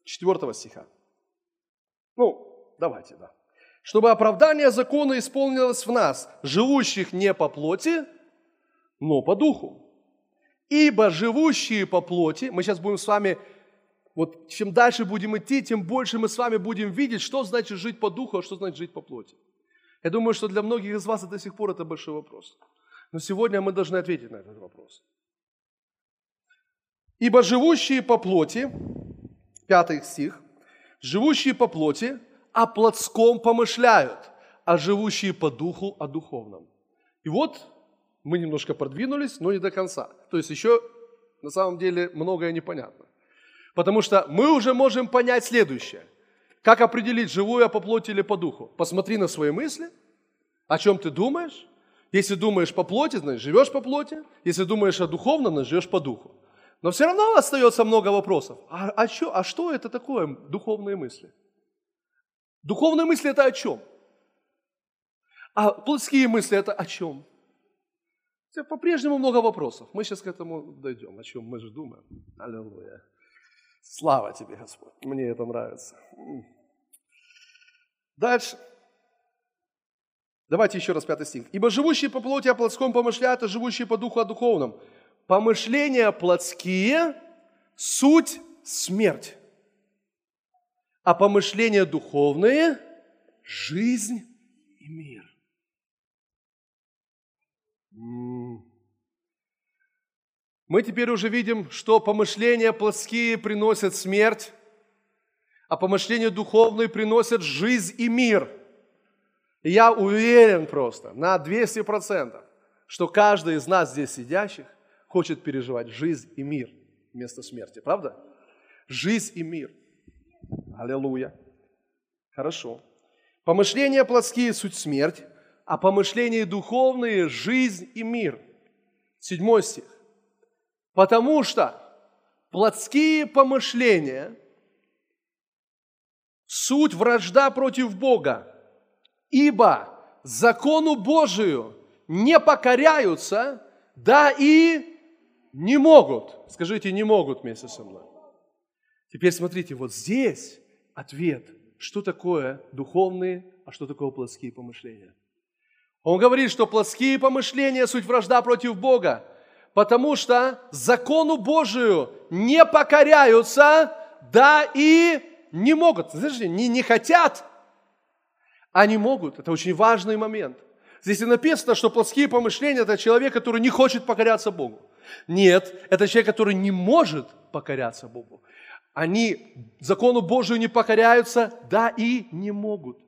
4 стиха. Ну, давайте, да. Чтобы оправдание закона исполнилось в нас, живущих не по плоти, но по духу. Ибо живущие по плоти, мы сейчас будем с вами, вот чем дальше будем идти, тем больше мы с вами будем видеть, что значит жить по духу, а что значит жить по плоти. Я думаю, что для многих из вас до сих пор это большой вопрос. Но сегодня мы должны ответить на этот вопрос. Ибо живущие по плоти, пятый стих, живущие по плоти о плотском помышляют, а живущие по духу о духовном. И вот мы немножко продвинулись, но не до конца. То есть еще на самом деле многое непонятно. Потому что мы уже можем понять следующее. Как определить, живу я по плоти или по духу? Посмотри на свои мысли, о чем ты думаешь. Если думаешь по плоти, значит, живешь по плоти. Если думаешь о духовном, значит, живешь по духу. Но все равно остается много вопросов. А, а, что, а что это такое духовные мысли? Духовные мысли это о чем? А плотские мысли это о чем? По-прежнему много вопросов. Мы сейчас к этому дойдем, о чем мы же думаем. Аллилуйя. Слава тебе, Господь. Мне это нравится. Дальше. Давайте еще раз пятый стих. «Ибо живущие по плоти о плотском помышляют, а живущие по духу о духовном. Помышления плотские – суть смерть, а помышления духовные – жизнь и мир». Мы теперь уже видим, что помышления плотские приносят смерть, а помышления духовные приносят жизнь и мир. И я уверен просто на 200%, что каждый из нас здесь сидящих хочет переживать жизнь и мир вместо смерти. Правда? Жизнь и мир. Аллилуйя. Хорошо. Помышления плотские – суть смерть, а помышления духовные – жизнь и мир. Седьмой стих. Потому что плотские помышления – суть вражда против Бога, ибо закону Божию не покоряются, да и не могут. Скажите, не могут вместе со мной. Теперь смотрите, вот здесь ответ, что такое духовные, а что такое плотские помышления. Он говорит, что плотские помышления – суть вражда против Бога, потому что закону Божию не покоряются, да и не могут. Знаете, не, не хотят, не могут. Это очень важный момент. Здесь и написано, что плотские помышления – это человек, который не хочет покоряться Богу. Нет, это человек, который не может покоряться Богу. Они закону Божию не покоряются, да и не могут.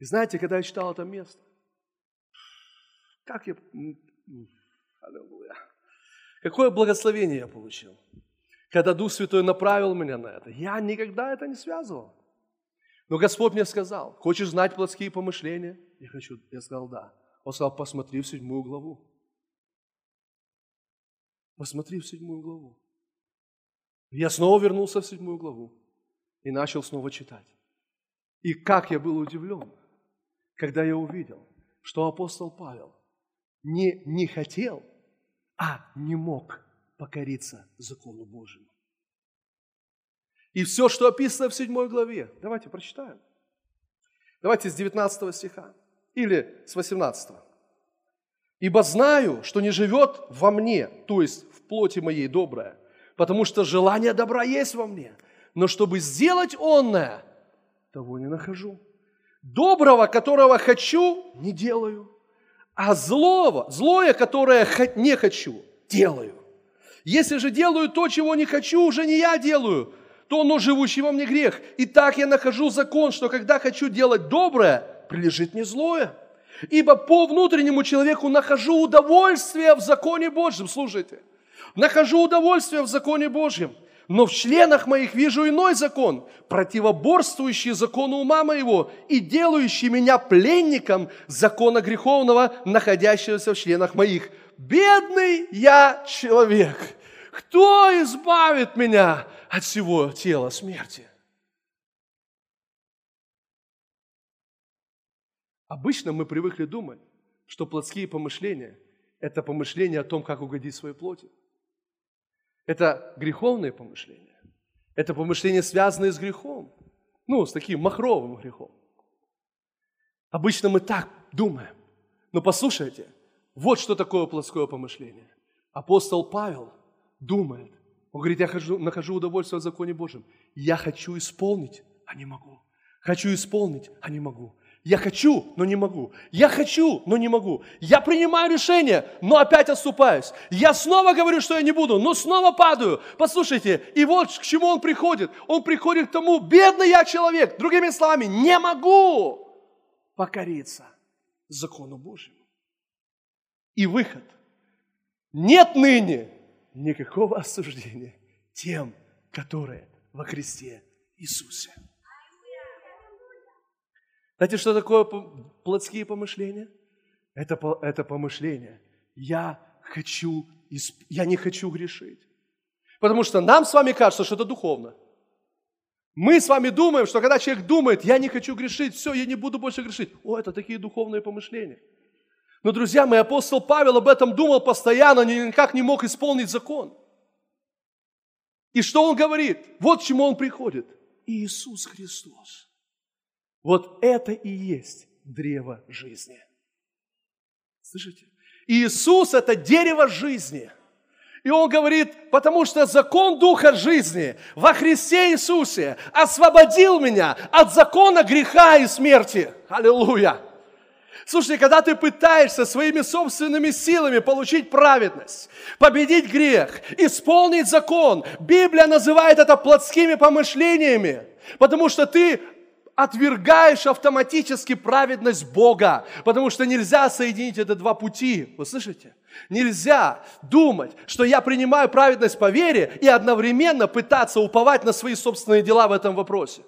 И знаете, когда я читал это место, как я... Аллилуйя. Какое благословение я получил, когда Дух Святой направил меня на это. Я никогда это не связывал. Но Господь мне сказал, хочешь знать плотские помышления? Я хочу. Я сказал, да. Он сказал, посмотри в седьмую главу. Посмотри в седьмую главу. Я снова вернулся в седьмую главу и начал снова читать. И как я был удивлен, когда я увидел, что апостол Павел не, не хотел, а не мог покориться закону Божьему. И все, что описано в 7 главе, давайте прочитаем. Давайте с 19 стиха или с 18. «Ибо знаю, что не живет во мне, то есть в плоти моей доброе, потому что желание добра есть во мне, но чтобы сделать онное, того не нахожу. Доброго, которого хочу, не делаю, а злого, злое, которое не хочу, делаю. Если же делаю то, чего не хочу, уже не я делаю, то оно живущий во мне грех. И так я нахожу закон, что когда хочу делать доброе, прилежит мне злое. Ибо по внутреннему человеку нахожу удовольствие в законе Божьем. Слушайте. Нахожу удовольствие в законе Божьем но в членах моих вижу иной закон, противоборствующий закону ума моего и делающий меня пленником закона греховного, находящегося в членах моих. Бедный я человек! Кто избавит меня от всего тела смерти? Обычно мы привыкли думать, что плотские помышления – это помышления о том, как угодить своей плоти. Это греховные помышления. Это помышления, связанные с грехом. Ну, с таким махровым грехом. Обычно мы так думаем. Но послушайте, вот что такое плотское помышление. Апостол Павел думает. Он говорит, я хожу, нахожу удовольствие в законе Божьем. Я хочу исполнить, а не могу. Хочу исполнить, а не могу. Я хочу, но не могу. Я хочу, но не могу. Я принимаю решение, но опять отступаюсь. Я снова говорю, что я не буду, но снова падаю. Послушайте, и вот к чему он приходит. Он приходит к тому, бедный я человек. Другими словами, не могу покориться закону Божьему. И выход. Нет ныне никакого осуждения тем, которые во Христе Иисусе. Знаете, что такое плотские помышления? Это, это помышление. Я хочу, я не хочу грешить. Потому что нам с вами кажется, что это духовно. Мы с вами думаем, что когда человек думает, я не хочу грешить, все, я не буду больше грешить. О, это такие духовные помышления. Но, друзья мои, апостол Павел об этом думал постоянно, никак не мог исполнить закон. И что он говорит? Вот к чему он приходит. Иисус Христос. Вот это и есть древо жизни. Слышите? Иисус – это дерево жизни. И он говорит, потому что закон Духа жизни во Христе Иисусе освободил меня от закона греха и смерти. Аллилуйя! Слушай, когда ты пытаешься своими собственными силами получить праведность, победить грех, исполнить закон, Библия называет это плотскими помышлениями, потому что ты отвергаешь автоматически праведность Бога, потому что нельзя соединить эти два пути. Вы слышите? Нельзя думать, что я принимаю праведность по вере и одновременно пытаться уповать на свои собственные дела в этом вопросе.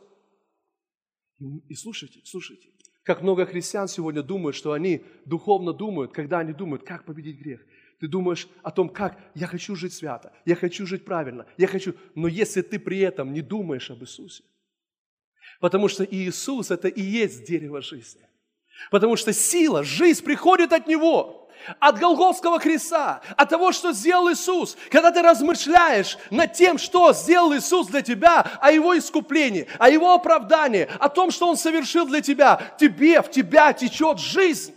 И слушайте, слушайте, как много христиан сегодня думают, что они духовно думают, когда они думают, как победить грех. Ты думаешь о том, как я хочу жить свято, я хочу жить правильно, я хочу... Но если ты при этом не думаешь об Иисусе, потому что Иисус – это и есть дерево жизни, потому что сила, жизнь приходит от Него – от Голгофского креста, от того, что сделал Иисус. Когда ты размышляешь над тем, что сделал Иисус для тебя, о Его искуплении, о Его оправдании, о том, что Он совершил для тебя, тебе, в тебя течет жизнь.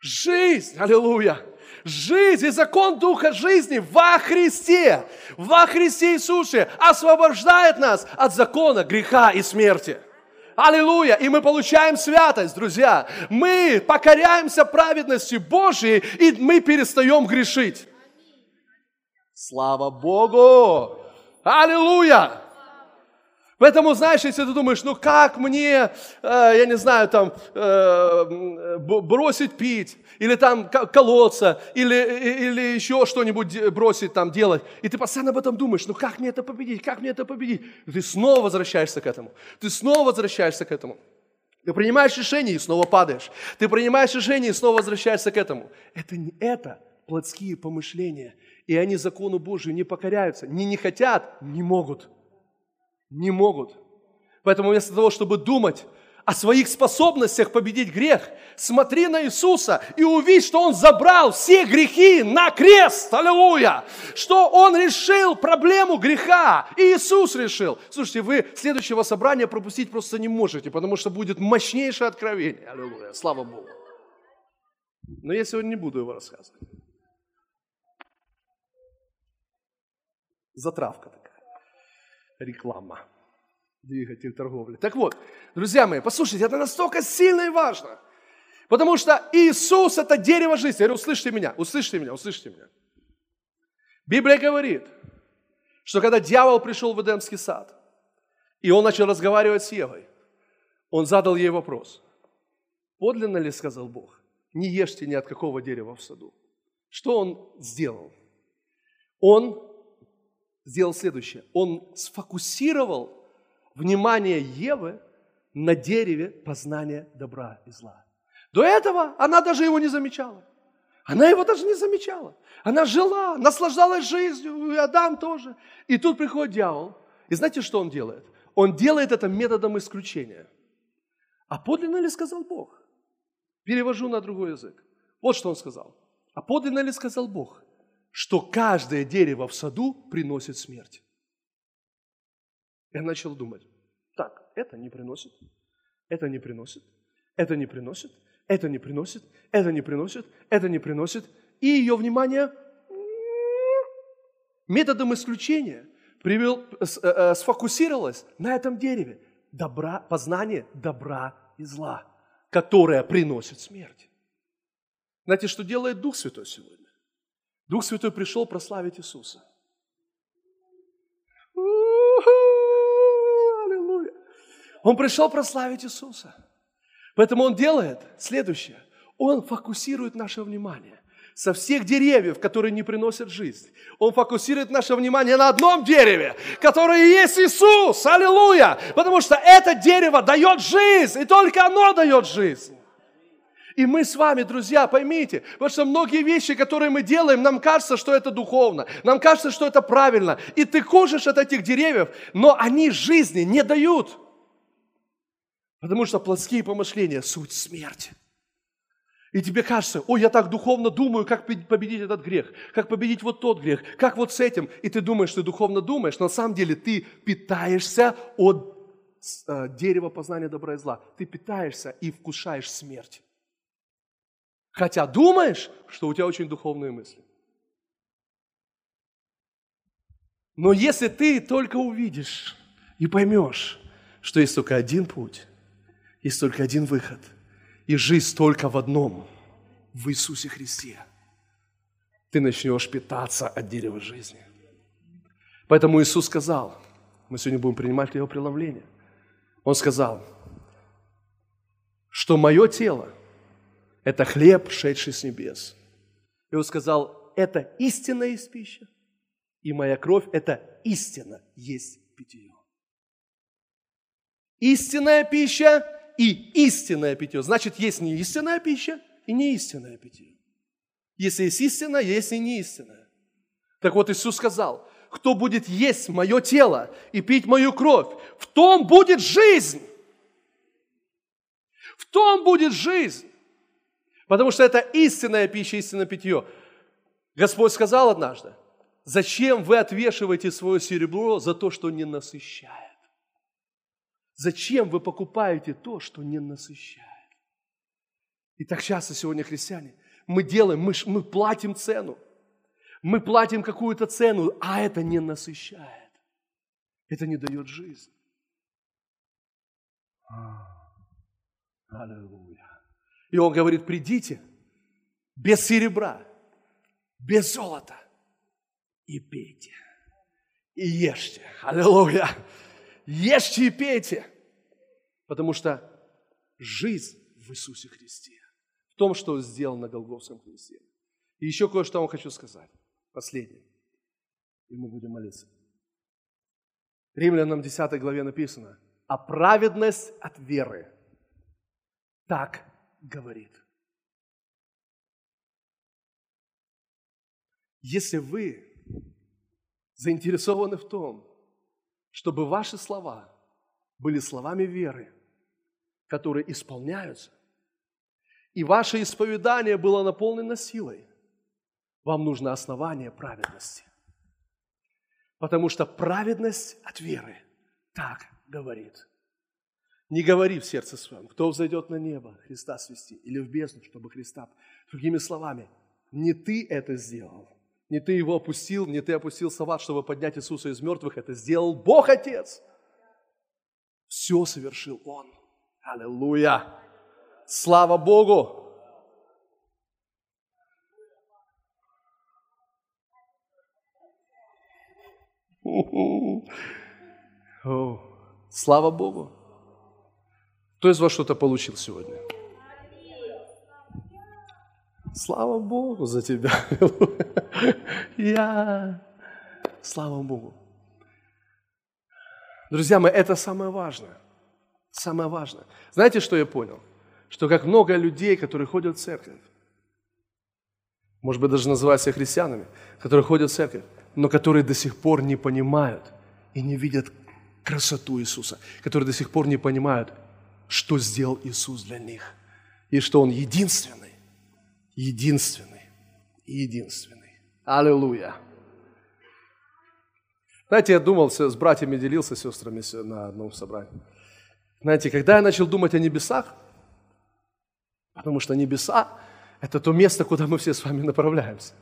Жизнь, аллилуйя. Жизнь и закон Духа жизни во Христе, во Христе Иисусе освобождает нас от закона греха и смерти. Аллилуйя! И мы получаем святость, друзья. Мы покоряемся праведности Божьей, и мы перестаем грешить. Слава Богу! Аллилуйя! Поэтому, знаешь, если ты думаешь, ну как мне, э, я не знаю, там, э, бросить пить, или там колоться, или, или еще что-нибудь бросить там делать, и ты постоянно об этом думаешь, ну как мне это победить, как мне это победить? И ты снова возвращаешься к этому, ты снова возвращаешься к этому. Ты принимаешь решение и снова падаешь. Ты принимаешь решение и снова возвращаешься к этому. Это не это плотские помышления. И они закону Божию не покоряются. Не не хотят, не могут. Не могут. Поэтому вместо того, чтобы думать о своих способностях победить грех, смотри на Иисуса и увидь, что Он забрал все грехи на крест. Аллилуйя! Что Он решил проблему греха. И Иисус решил. Слушайте, вы следующего собрания пропустить просто не можете, потому что будет мощнейшее откровение. Аллилуйя! Слава Богу! Но я сегодня не буду его рассказывать. Затравка такая реклама, двигатель торговли. Так вот, друзья мои, послушайте, это настолько сильно и важно. Потому что Иисус – это дерево жизни. Я говорю, услышьте меня, услышьте меня, услышьте меня. Библия говорит, что когда дьявол пришел в Эдемский сад, и он начал разговаривать с Евой, он задал ей вопрос. Подлинно ли, сказал Бог, не ешьте ни от какого дерева в саду? Что он сделал? Он сделал следующее. Он сфокусировал внимание Евы на дереве познания добра и зла. До этого она даже его не замечала. Она его даже не замечала. Она жила, наслаждалась жизнью, и Адам тоже. И тут приходит дьявол. И знаете, что он делает? Он делает это методом исключения. А подлинно ли сказал Бог? Перевожу на другой язык. Вот что он сказал. А подлинно ли сказал Бог? Что каждое дерево в саду приносит смерть. Я начал думать, так, это не приносит, это не приносит, это не приносит, это не приносит, это не приносит, это не приносит. И ее внимание методом исключения привел, э, э, сфокусировалось на этом дереве. Добра, познание добра и зла, которое приносит смерть. Знаете, что делает Дух Святой сегодня? Дух Святой пришел прославить Иисуса. Аллилуйя. Он пришел прославить Иисуса. Поэтому Он делает следующее. Он фокусирует наше внимание. со всех деревьев, которые не приносят жизнь. Он фокусирует наше внимание на одном дереве, которое есть Иисус. Аллилуйя! Потому что это дерево дает жизнь, и только оно дает жизнь. И мы с вами, друзья, поймите, потому что многие вещи, которые мы делаем, нам кажется, что это духовно, нам кажется, что это правильно. И ты кушаешь от этих деревьев, но они жизни не дают. Потому что плотские помышления – суть смерти. И тебе кажется, ой, я так духовно думаю, как победить этот грех, как победить вот тот грех, как вот с этим. И ты думаешь, ты духовно думаешь, но на самом деле ты питаешься от э, дерева познания добра и зла. Ты питаешься и вкушаешь смерть. Хотя думаешь, что у тебя очень духовные мысли. Но если ты только увидишь и поймешь, что есть только один путь, есть только один выход – и жизнь только в одном, в Иисусе Христе. Ты начнешь питаться от дерева жизни. Поэтому Иисус сказал, мы сегодня будем принимать его преломление. Он сказал, что мое тело – это хлеб, шедший с небес. И он сказал, это истинная есть пища, и моя кровь – это истина есть питье. Истинная пища и истинное питье. Значит, есть не истинная пища и не истинное питье. Если есть истина, есть и не истинное. Так вот Иисус сказал, кто будет есть мое тело и пить мою кровь, в том будет жизнь. В том будет жизнь. Потому что это истинная пища, истинное питье. Господь сказал однажды, зачем вы отвешиваете свое серебро за то, что не насыщает? Зачем вы покупаете то, что не насыщает? И так часто сегодня христиане, мы делаем, мы, мы платим цену. Мы платим какую-то цену, а это не насыщает. Это не дает жизнь. Аллилуйя. И он говорит, придите без серебра, без золота и пейте, и ешьте. Аллилуйя. Ешьте и пейте, потому что жизнь в Иисусе Христе, в том, что Он сделал на Голгофском кресте. И еще кое-что вам хочу сказать. Последнее. И мы будем молиться. Римлянам 10 главе написано, а праведность от веры так говорит. Если вы заинтересованы в том, чтобы ваши слова были словами веры, которые исполняются, и ваше исповедание было наполнено силой, вам нужно основание праведности. Потому что праведность от веры так говорит. Не говори в сердце своем, кто взойдет на небо Христа свести, или в бездну, чтобы Христа. Другими словами, не ты это сделал, не ты его опустил, не ты опустил салат, чтобы поднять Иисуса из мертвых. Это сделал Бог Отец. Все совершил Он. Аллилуйя! Слава Богу! Слава Богу! Кто из вас что-то получил сегодня? Слава Богу за тебя. Я. Слава Богу. Друзья мои, это самое важное. Самое важное. Знаете, что я понял? Что как много людей, которые ходят в церковь, может быть, даже называют себя христианами, которые ходят в церковь, но которые до сих пор не понимают и не видят красоту Иисуса, которые до сих пор не понимают, что сделал Иисус для них, и что Он единственный, единственный, единственный. Аллилуйя. Знаете, я думал, с братьями делился, с сестрами на одном собрании. Знаете, когда я начал думать о небесах, потому что небеса – это то место, куда мы все с вами направляемся.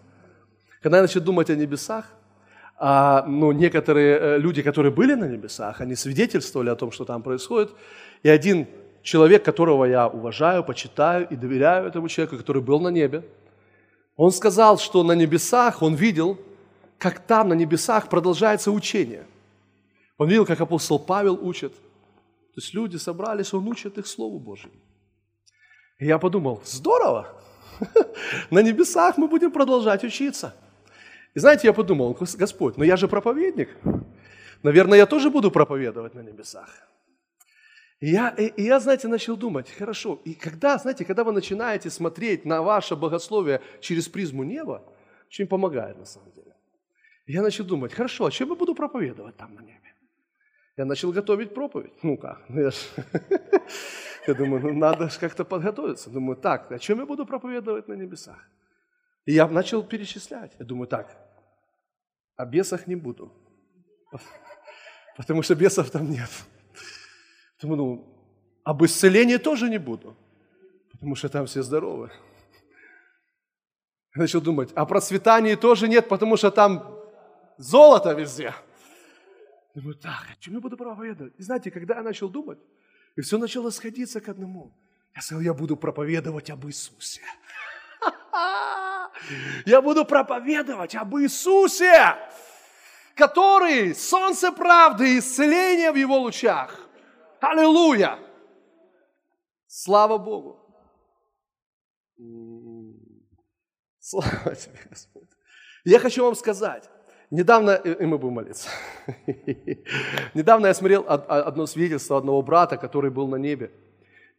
Когда я начал думать о небесах, а, ну, некоторые э, люди, которые были на небесах, они свидетельствовали о том, что там происходит. И один человек, которого я уважаю, почитаю и доверяю этому человеку, который был на небе, он сказал, что на небесах он видел, как там на небесах продолжается учение. Он видел, как апостол Павел учит. То есть люди собрались, он учит их Слову Божьему. И я подумал, здорово, На небесах мы будем продолжать учиться. И знаете, я подумал, Господь, но я же проповедник. Наверное, я тоже буду проповедовать на небесах. Я, и, я, знаете, начал думать, хорошо, и когда, знаете, когда вы начинаете смотреть на ваше богословие через призму неба, очень помогает на самом деле. Я начал думать, хорошо, а чем я буду проповедовать там на небе? Я начал готовить проповедь. Ну как? Ну, я, ж... я думаю, ну надо же как-то подготовиться. Думаю, так, о чем я буду проповедовать на небесах? И я начал перечислять. Я думаю, так, о бесах не буду. Потому что бесов там нет. Думаю, ну, об исцелении тоже не буду. Потому что там все здоровы. Я начал думать, о процветании тоже нет, потому что там золото везде. Думаю, так, о чем я буду проповедовать? И знаете, когда я начал думать, и все начало сходиться к одному. Я сказал, я буду проповедовать об Иисусе. Я буду проповедовать об Иисусе, который солнце правды и исцеление в его лучах. Аллилуйя! Слава Богу! Слава тебе, Господь! Я хочу вам сказать, Недавно, и мы будем молиться. Недавно я смотрел одно свидетельство одного брата, который был на небе,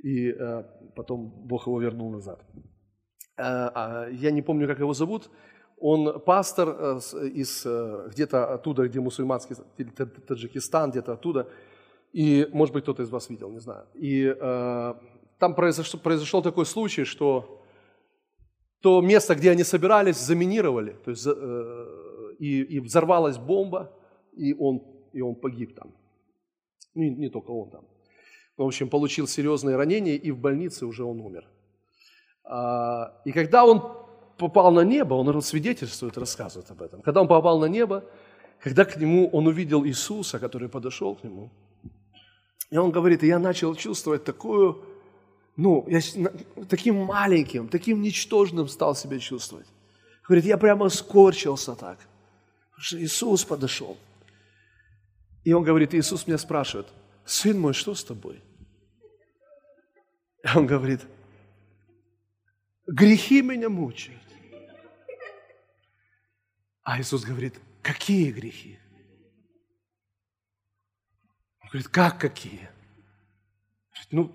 и э, потом Бог его вернул назад. Э, а, я не помню, как его зовут. Он пастор э, из где-то оттуда, где мусульманский, Таджикистан, где-то оттуда. И, может быть, кто-то из вас видел, не знаю. И там произошел, произошел такой случай, что то место, где они собирались, заминировали. То есть и, и взорвалась бомба, и он, и он погиб там. Ну, не, не только он там. В общем, получил серьезные ранения, и в больнице уже он умер. А, и когда он попал на небо, он свидетельствует, рассказывает об этом. Когда он попал на небо, когда к нему он увидел Иисуса, который подошел к нему, и он говорит, я начал чувствовать такую, ну, я таким маленьким, таким ничтожным стал себя чувствовать. Говорит, я прямо скорчился так – что Иисус подошел. И он говорит, Иисус меня спрашивает, сын мой, что с тобой? И он говорит, грехи меня мучают. А Иисус говорит, какие грехи? Он говорит, как какие? Говорит, ну,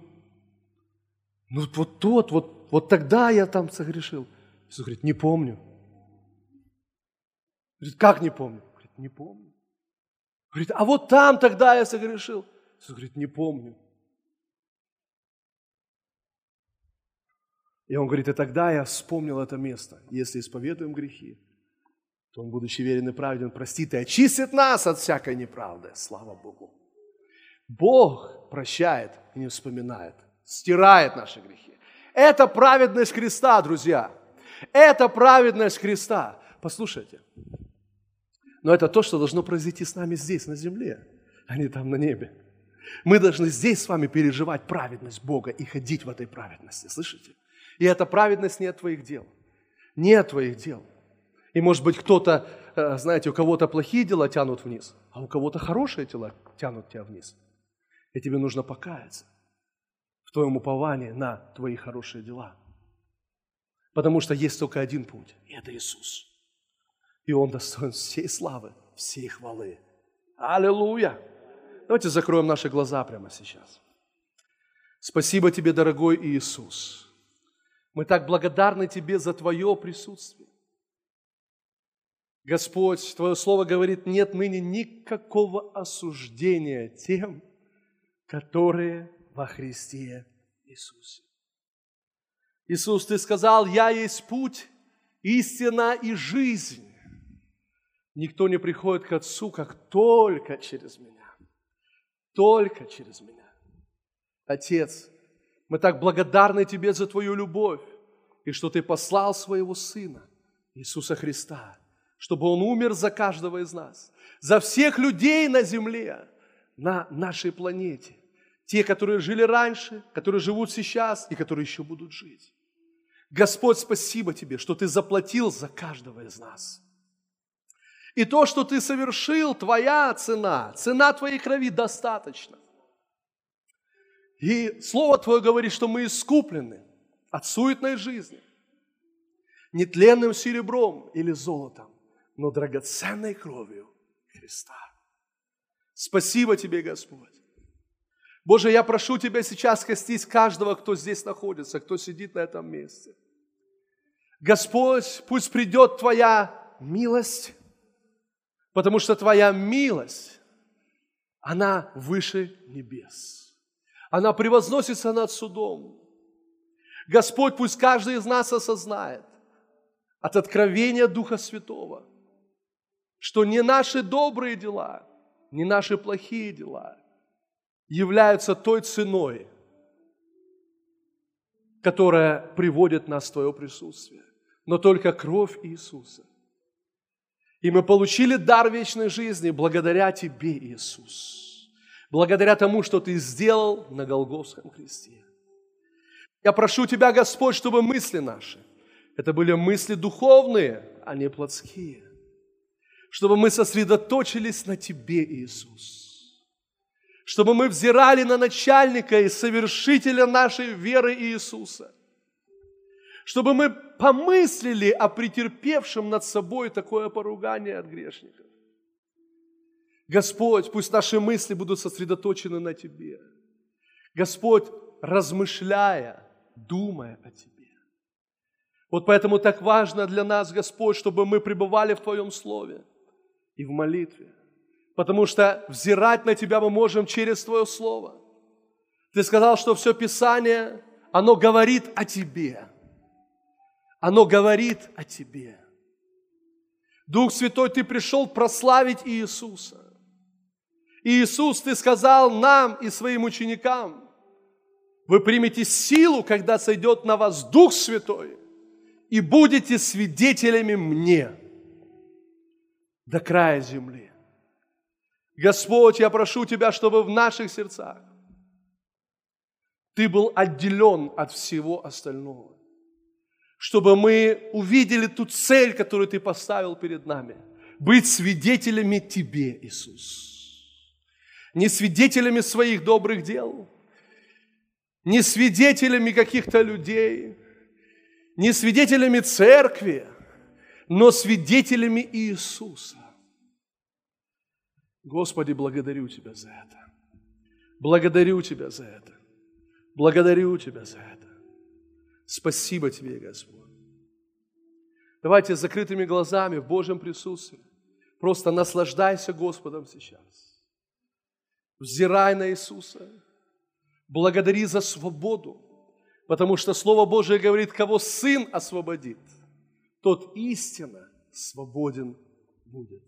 ну вот тот, вот, вот тогда я там согрешил. Иисус говорит, не помню. Говорит, как не помню? Говорит, не помню. Говорит, а вот там тогда я согрешил. Иисус говорит, не помню. И он говорит, и тогда я вспомнил это место. Если исповедуем грехи, то он, будучи верен и праведен, простит и очистит нас от всякой неправды. Слава Богу. Бог прощает и не вспоминает, стирает наши грехи. Это праведность Христа, друзья. Это праведность Христа. Послушайте, но это то, что должно произойти с нами здесь, на земле, а не там на небе. Мы должны здесь с вами переживать праведность Бога и ходить в этой праведности, слышите? И эта праведность не от твоих дел, не от твоих дел. И может быть кто-то, э, знаете, у кого-то плохие дела тянут вниз, а у кого-то хорошие дела тянут тебя вниз. И тебе нужно покаяться в твоем уповании на твои хорошие дела. Потому что есть только один путь, и это Иисус. И Он достоин всей славы, всей хвалы. Аллилуйя! Давайте закроем наши глаза прямо сейчас. Спасибо Тебе, дорогой Иисус. Мы так благодарны Тебе за Твое присутствие. Господь, Твое Слово говорит, нет ныне никакого осуждения тем, которые во Христе Иисусе. Иисус, Ты сказал, я есть путь, истина и жизнь. Никто не приходит к Отцу, как только через меня. Только через меня. Отец, мы так благодарны Тебе за Твою любовь, и что Ты послал Своего Сына, Иисуса Христа, чтобы Он умер за каждого из нас, за всех людей на земле, на нашей планете, те, которые жили раньше, которые живут сейчас и которые еще будут жить. Господь, спасибо Тебе, что Ты заплатил за каждого из нас – и то, что ты совершил, твоя цена, цена твоей крови достаточно. И Слово Твое говорит, что мы искуплены от суетной жизни, не тленным серебром или золотом, но драгоценной кровью Христа. Спасибо Тебе, Господь. Боже, я прошу Тебя сейчас коснись каждого, кто здесь находится, кто сидит на этом месте. Господь, пусть придет Твоя милость, потому что Твоя милость, она выше небес. Она превозносится над судом. Господь, пусть каждый из нас осознает от откровения Духа Святого, что не наши добрые дела, не наши плохие дела являются той ценой, которая приводит нас в Твое присутствие, но только кровь Иисуса. И мы получили дар вечной жизни благодаря Тебе, Иисус, благодаря тому, что Ты сделал на Голгофском кресте. Я прошу Тебя, Господь, чтобы мысли наши, это были мысли духовные, а не плотские, чтобы мы сосредоточились на Тебе, Иисус, чтобы мы взирали на начальника и совершителя нашей веры Иисуса, чтобы мы помыслили о претерпевшем над собой такое поругание от грешников. Господь, пусть наши мысли будут сосредоточены на Тебе. Господь, размышляя, думая о Тебе. Вот поэтому так важно для нас, Господь, чтобы мы пребывали в Твоем Слове и в молитве. Потому что взирать на Тебя мы можем через Твое Слово. Ты сказал, что все Писание, оно говорит о Тебе. Оно говорит о Тебе. Дух Святой, Ты пришел прославить Иисуса. Иисус, Ты сказал нам и своим ученикам, вы примете силу, когда сойдет на вас Дух Святой, и будете свидетелями мне до края земли. Господь, я прошу Тебя, чтобы в наших сердцах Ты был отделен от всего остального. Чтобы мы увидели ту цель, которую Ты поставил перед нами. Быть свидетелями Тебе, Иисус. Не свидетелями своих добрых дел, не свидетелями каких-то людей, не свидетелями церкви, но свидетелями Иисуса. Господи, благодарю Тебя за это. Благодарю Тебя за это. Благодарю Тебя за это. Спасибо Тебе, Господь. Давайте с закрытыми глазами в Божьем присутствии просто наслаждайся Господом сейчас. Взирай на Иисуса. Благодари за свободу, потому что Слово Божие говорит, кого Сын освободит, тот истинно свободен будет.